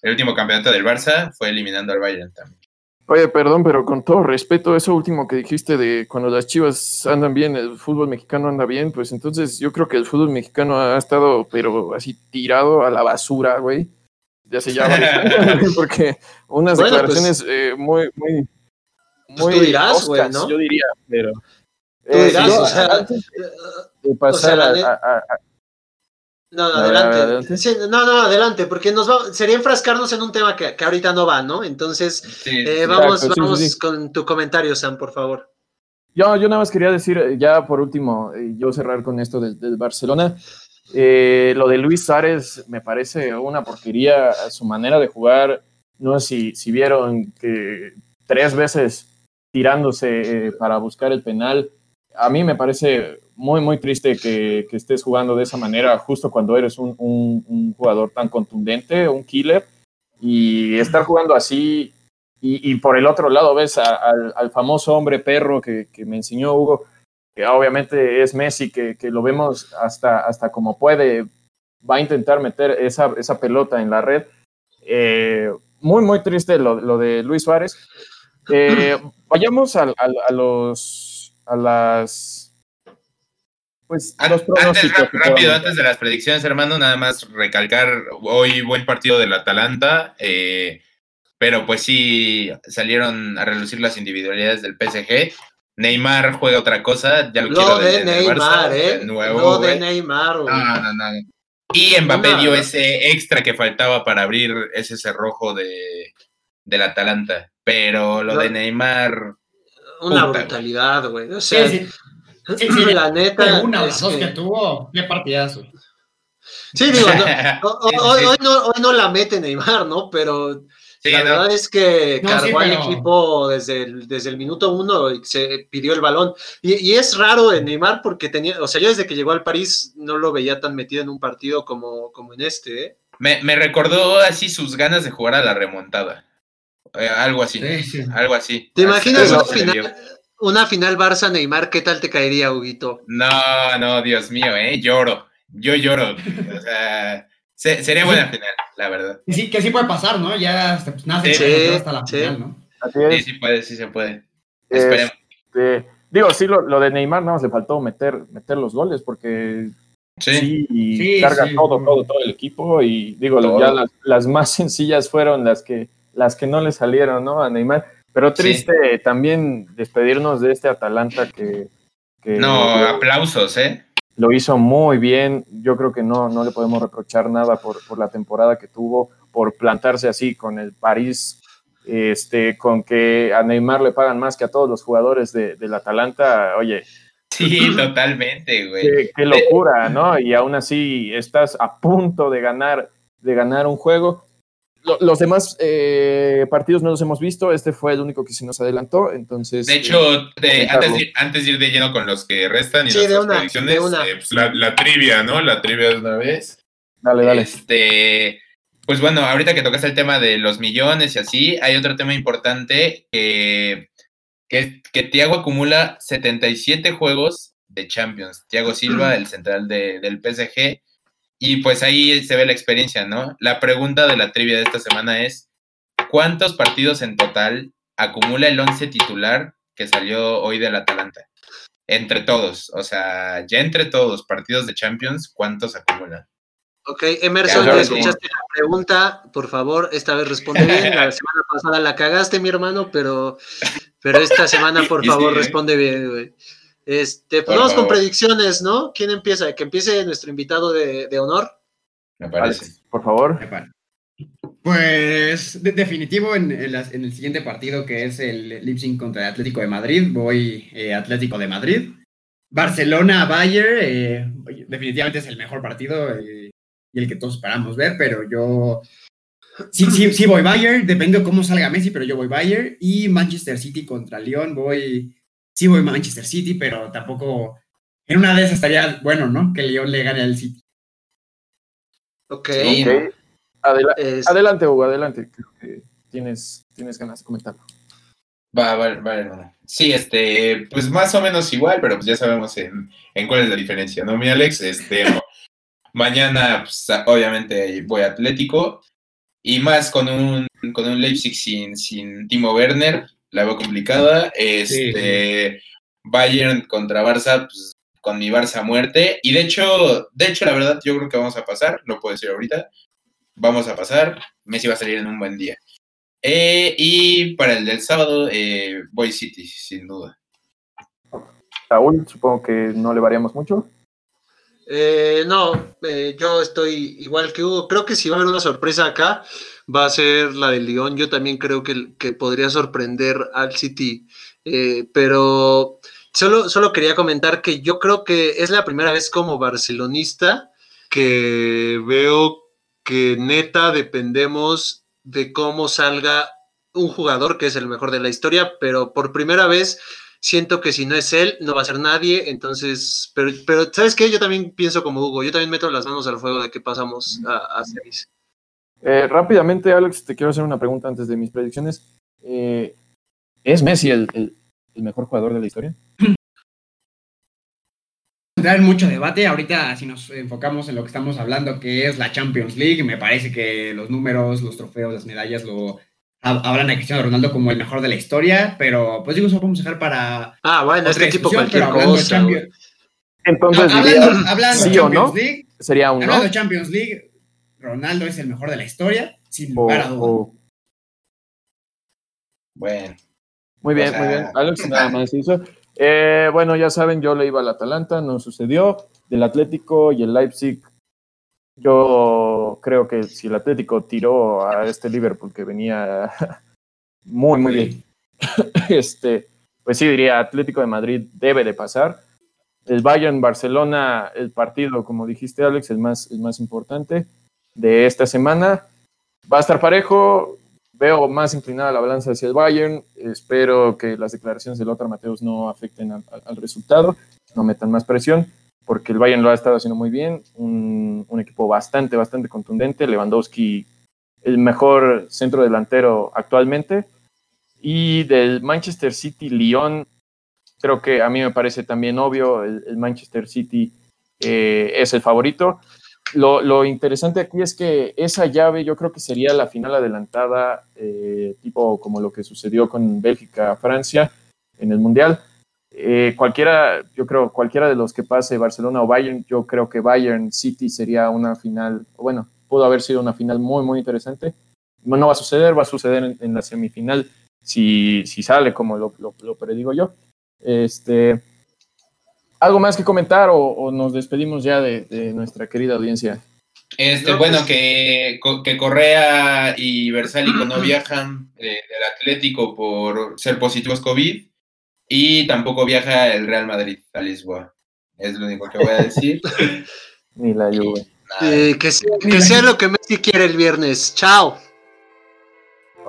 el último campeonato del Barça fue eliminando al Bayern también. Oye, perdón, pero con todo respeto, eso último que dijiste de cuando las chivas andan bien, el fútbol mexicano anda bien, pues entonces yo creo que el fútbol mexicano ha estado, pero así tirado a la basura, güey. Ya se llama. porque unas Bueno, declaraciones eh, muy, muy, Pues tú dirás, güey, ¿no? Yo diría, pero. Tú eh, dirás, yo, o sea, antes eh, de pasar la a- net- a- a- a- No, no, adelante. adelante. Sí, no, no, adelante, porque nos va, sería enfrascarnos en un tema que, que ahorita no va, ¿no? Entonces, Sí, eh, sí. vamos, Exacto, vamos sí, sí. con tu comentario, Sam, por favor. Yo, yo nada más quería decir, eh, ya por último, eh, yo cerrar con esto del, del Barcelona. Eh, lo de Luis Suárez me parece una porquería a su manera de jugar. No sé si, si vieron que tres veces tirándose eh, para buscar el penal. A mí me parece muy, muy triste que, que estés jugando de esa manera justo cuando eres un, un- jugador tan contundente, un killer. Y estar jugando así y, y por el otro lado ves a- al, al famoso hombre perro que, que me enseñó Hugo, que obviamente es Messi, que, que lo vemos hasta, hasta como puede, va a intentar meter esa, esa pelota en la red. Eh, muy, muy triste lo, lo de Luis Suárez. Eh, vayamos al- al- a, los a las pues An- los Antes, rápido, antes de las predicciones, hermano, nada más recalcar hoy buen partido del Atalanta, eh, pero pues sí salieron a relucir las individualidades del PSG. Neymar juega otra cosa, ya lo, quiero de Neymar, Barça, ¿eh? de nuevo, Lo de. Neymar, güey. No, no, no. Y Mbappé Una- dio ese extra que faltaba para abrir ese cerrojo de, del Atalanta. Pero lo No. de Neymar, Una puta, brutalidad, güey. O sea, sí. Sí, sí, la neta. Una las dos que- que tuvo, qué partidazo. Sí, digo, no, hoy, no, hoy no la mete Neymar, ¿no? Pero Sí, la ¿no? verdad es que No, cargó sí, al pero- equipo desde el, desde el minuto uno y se pidió el balón. Y, y es raro de Neymar porque tenía, o sea, yo desde que llegó al París no lo veía tan metido en un partido como, como en este, ¿eh? me, me recordó así sus ganas de jugar a la remontada. Eh, algo así. Sí, sí. Algo así. ¿Te imaginas una final, una final Barça-Neymar? ¿Qué tal te caería, Huguito? No, no, Dios mío, ¿eh? Lloro. Yo lloro. O sea, se- sería buena final, la verdad. Que sí, que sí puede pasar, ¿no? Ya hasta, pues, nada, se Sí, hasta la sí. final, ¿no? Así Sí, es. sí puede, sí se puede. Es- Esperemos. Este, digo, sí, lo, lo de Neymar nada más le faltó meter, meter los goles porque Sí. sí, y Sí, carga sí. todo, todo, todo el equipo y digo, Todo. ya las, las más sencillas fueron las que, las que no le salieron, ¿no? A Neymar. Pero triste también despedirnos de este Atalanta que, que No, lo, aplausos, ¿eh? lo hizo muy bien. Yo creo que no, no le podemos reprochar nada por, por la temporada que tuvo, por plantarse así con el París, este, con que a Neymar le pagan más que a todos los jugadores de, del Atalanta. Oye, Sí, totalmente, güey. qué, qué locura, ¿no? Y aún así estás a punto de ganar, de ganar un juego. Lo- los demás eh, partidos no los hemos visto, este fue el único que se nos adelantó, entonces... De eh, hecho, de- comentarlo. antes, de, antes de ir de lleno con los que restan y Sí, de nuestras una, predicciones, de una. eh, pues la, la trivia, ¿no? La trivia de una vez. dale, dale. Este, pues bueno, ahorita que tocas el tema de los millones y así, hay otro tema importante que, que, que Thiago acumula 77 juegos de Champions. Thiago Silva, el central de- del PSG. Y pues ahí se ve la experiencia, ¿no? La pregunta de la trivia de esta semana es, ¿cuántos partidos en total acumula el 11 titular que salió hoy del Atalanta? Entre todos, o sea, ya entre todos, partidos de Champions, ¿cuántos acumula? Ok, Emerson, Ya escuchaste la pregunta, por favor, esta vez responde bien. La semana pasada la cagaste, mi hermano, pero, Pero esta semana, por Y favor, sí, ¿eh? responde bien, güey. Este, pues vamos con predicciones, ¿no? ¿Quién empieza? Que empiece nuestro invitado de, de honor. Me parece. Alex, por favor. Pues de- definitivo en, en las- en el siguiente partido que es el Leipzig contra el Atlético de Madrid, voy eh, Atlético de Madrid. Barcelona Bayern, eh, definitivamente es el mejor partido eh, y el que todos esperamos ver, pero yo sí, sí, sí voy Bayern, depende de cómo salga Messi, pero yo voy Bayern y Manchester City contra Lyon, voy sí voy Manchester City, pero tampoco en una de esas estaría bueno, ¿no? Que Lyon le gane al City. Ok. Sí. Ok. Adela- Es- adelante, Hugo, adelante. Creo que tienes, tienes ganas de comentarlo. Va, va, va, hermano. Sí, este, pues más o menos igual, pero pues ya sabemos en, en cuál es la diferencia, ¿no, mi Alex? Este, mañana, pues, a- obviamente voy a Atlético y más con un, con un Leipzig sin, sin Timo Werner, la veo complicada. Este, Bayern contra Barça, pues con mi Barça a muerte. Y de hecho, de hecho, la verdad, yo creo que vamos a pasar, lo puedo decir ahorita. Vamos a pasar. Messi va a salir en un buen día. Eh, y para el del sábado, eh, voy City, sin duda. Raúl, supongo que no le variamos mucho. Eh, no, eh, yo estoy igual que Hugo. Creo que si va a haber una sorpresa acá, va a ser la del Lyon. Yo también creo que, podría sorprender al City. Eh, pero solo, solo quería comentar que yo creo que es la primera vez como barcelonista que veo que neta dependemos de cómo salga un jugador que es el mejor de la historia, pero por primera vez siento que si no es él, no va a ser nadie. Entonces, pero, pero ¿sabes qué? Yo también pienso como Hugo, yo también meto las manos al fuego de que pasamos a, a semis. Eh, rápidamente, Alex, te quiero hacer una pregunta antes de mis predicciones. Eh, ¿Es Messi el, el- el mejor jugador de la historia? entrar en mucho debate. Ahorita, si nos enfocamos en lo que estamos hablando, que es la Champions League, me parece que los números, los trofeos, las medallas lo hablan a Cristiano Ronaldo como el mejor de la historia, pero pues digo, eso lo podemos dejar para Ah, bueno, otra este tipo cualquier pero hablando de cosa. Entonces, hablando, diría, hablando de sí o Champions no. League, sería un hablando no. de Champions League, Ronaldo es el mejor de la historia, sin O- lugar a dudas. o- Bueno, muy bien, O sea- muy bien. Alex, nada más hizo. Eh, bueno, ya saben, yo le iba al Atalanta, no sucedió. Del Atlético y el Leipzig, yo creo que si el Atlético tiró a este Liverpool que venía muy, muy bien, este, pues sí diría Atlético de Madrid debe de pasar. El Bayern Barcelona, el partido, como dijiste Alex, el más, el más importante de esta semana. Va a estar parejo. Veo más inclinada la balanza hacia el Bayern. Espero que las declaraciones de Lothar Mateus no afecten al resultado, no metan más presión, porque el Bayern lo ha estado haciendo muy bien. Un, un equipo bastante, bastante contundente. Lewandowski, el mejor centro delantero actualmente. Y del Manchester City Lyon, creo que a mí me parece también obvio, el, el Manchester City eh, es el favorito. Lo, lo interesante aquí es que esa llave yo creo que sería la final adelantada, eh, tipo como lo que sucedió con Bélgica-Francia en el Mundial. Eh, cualquiera, yo creo, cualquiera de los que pase Barcelona o Bayern, yo creo que Bayern City sería una final, bueno, pudo haber sido una final muy, muy interesante. No, no va a suceder, va a suceder en, en la semifinal si, si sale como lo, lo, lo predigo yo. Este, ¿Algo más que comentar o, o nos despedimos ya de, de nuestra querida audiencia? este, No, bueno, pues- que, que Correa y Versálico no viajan eh, del Atlético por ser positivos COVID y tampoco viaja el Real Madrid a Lisboa. Es lo único que voy a decir. Ni la Juve. Eh, que, sea, que sea lo que Messi quiere el viernes. Chao.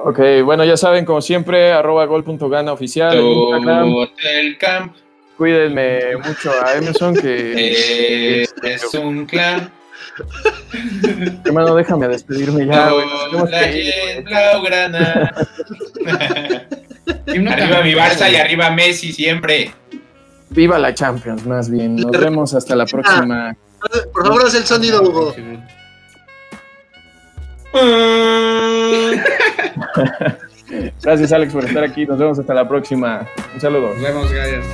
Ok, bueno, ya saben, como siempre, arroba gol.gana oficial Hotel Camp Cuídenme mucho a Emerson, que... eh, es un clan. Hermano, déjame despedirme ya, tenemos la que Blaugrana. Arriba mi Barça y arriba Messi siempre. Viva la Champions, más bien. Nos vemos hasta la próxima. Por favor, haz el sonido, Hugo. Gracias, Alex, por estar aquí. Nos vemos hasta la próxima. Un saludo. Nos vemos, gracias.